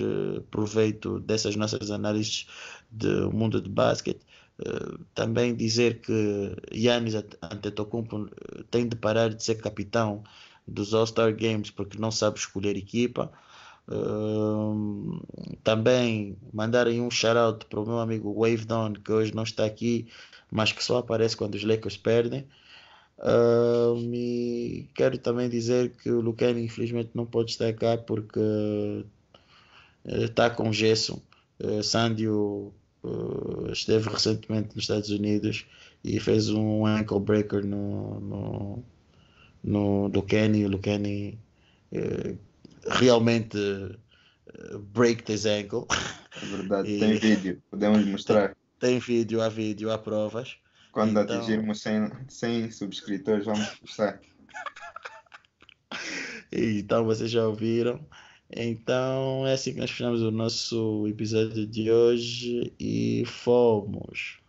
proveito dessas nossas análises do mundo de basquete. Eh, também dizer que Yannis Antetokounmpo eh, tem de parar de ser capitão dos All-Star Games porque não sabe escolher equipa. Também mandarem um shout-out para o meu amigo Wave Dawn, que hoje não está aqui, mas que só aparece quando os Lakers perdem. Uh, e quero também dizer que o Lucani infelizmente não pode estar cá porque está com gesso. Uh, Sandio uh, esteve recentemente nos Estados Unidos e fez um ankle breaker no, no, no Kenny. O Kenny uh, realmente uh, break his ankle. É verdade, e, tem vídeo, podemos mostrar. Tem, tem, vídeo, há vídeo, há provas. Quando então... atingirmos 100, 100 subscritores, vamos postar. então vocês já ouviram. Então é assim que nós fechamos o nosso episódio de hoje e fomos.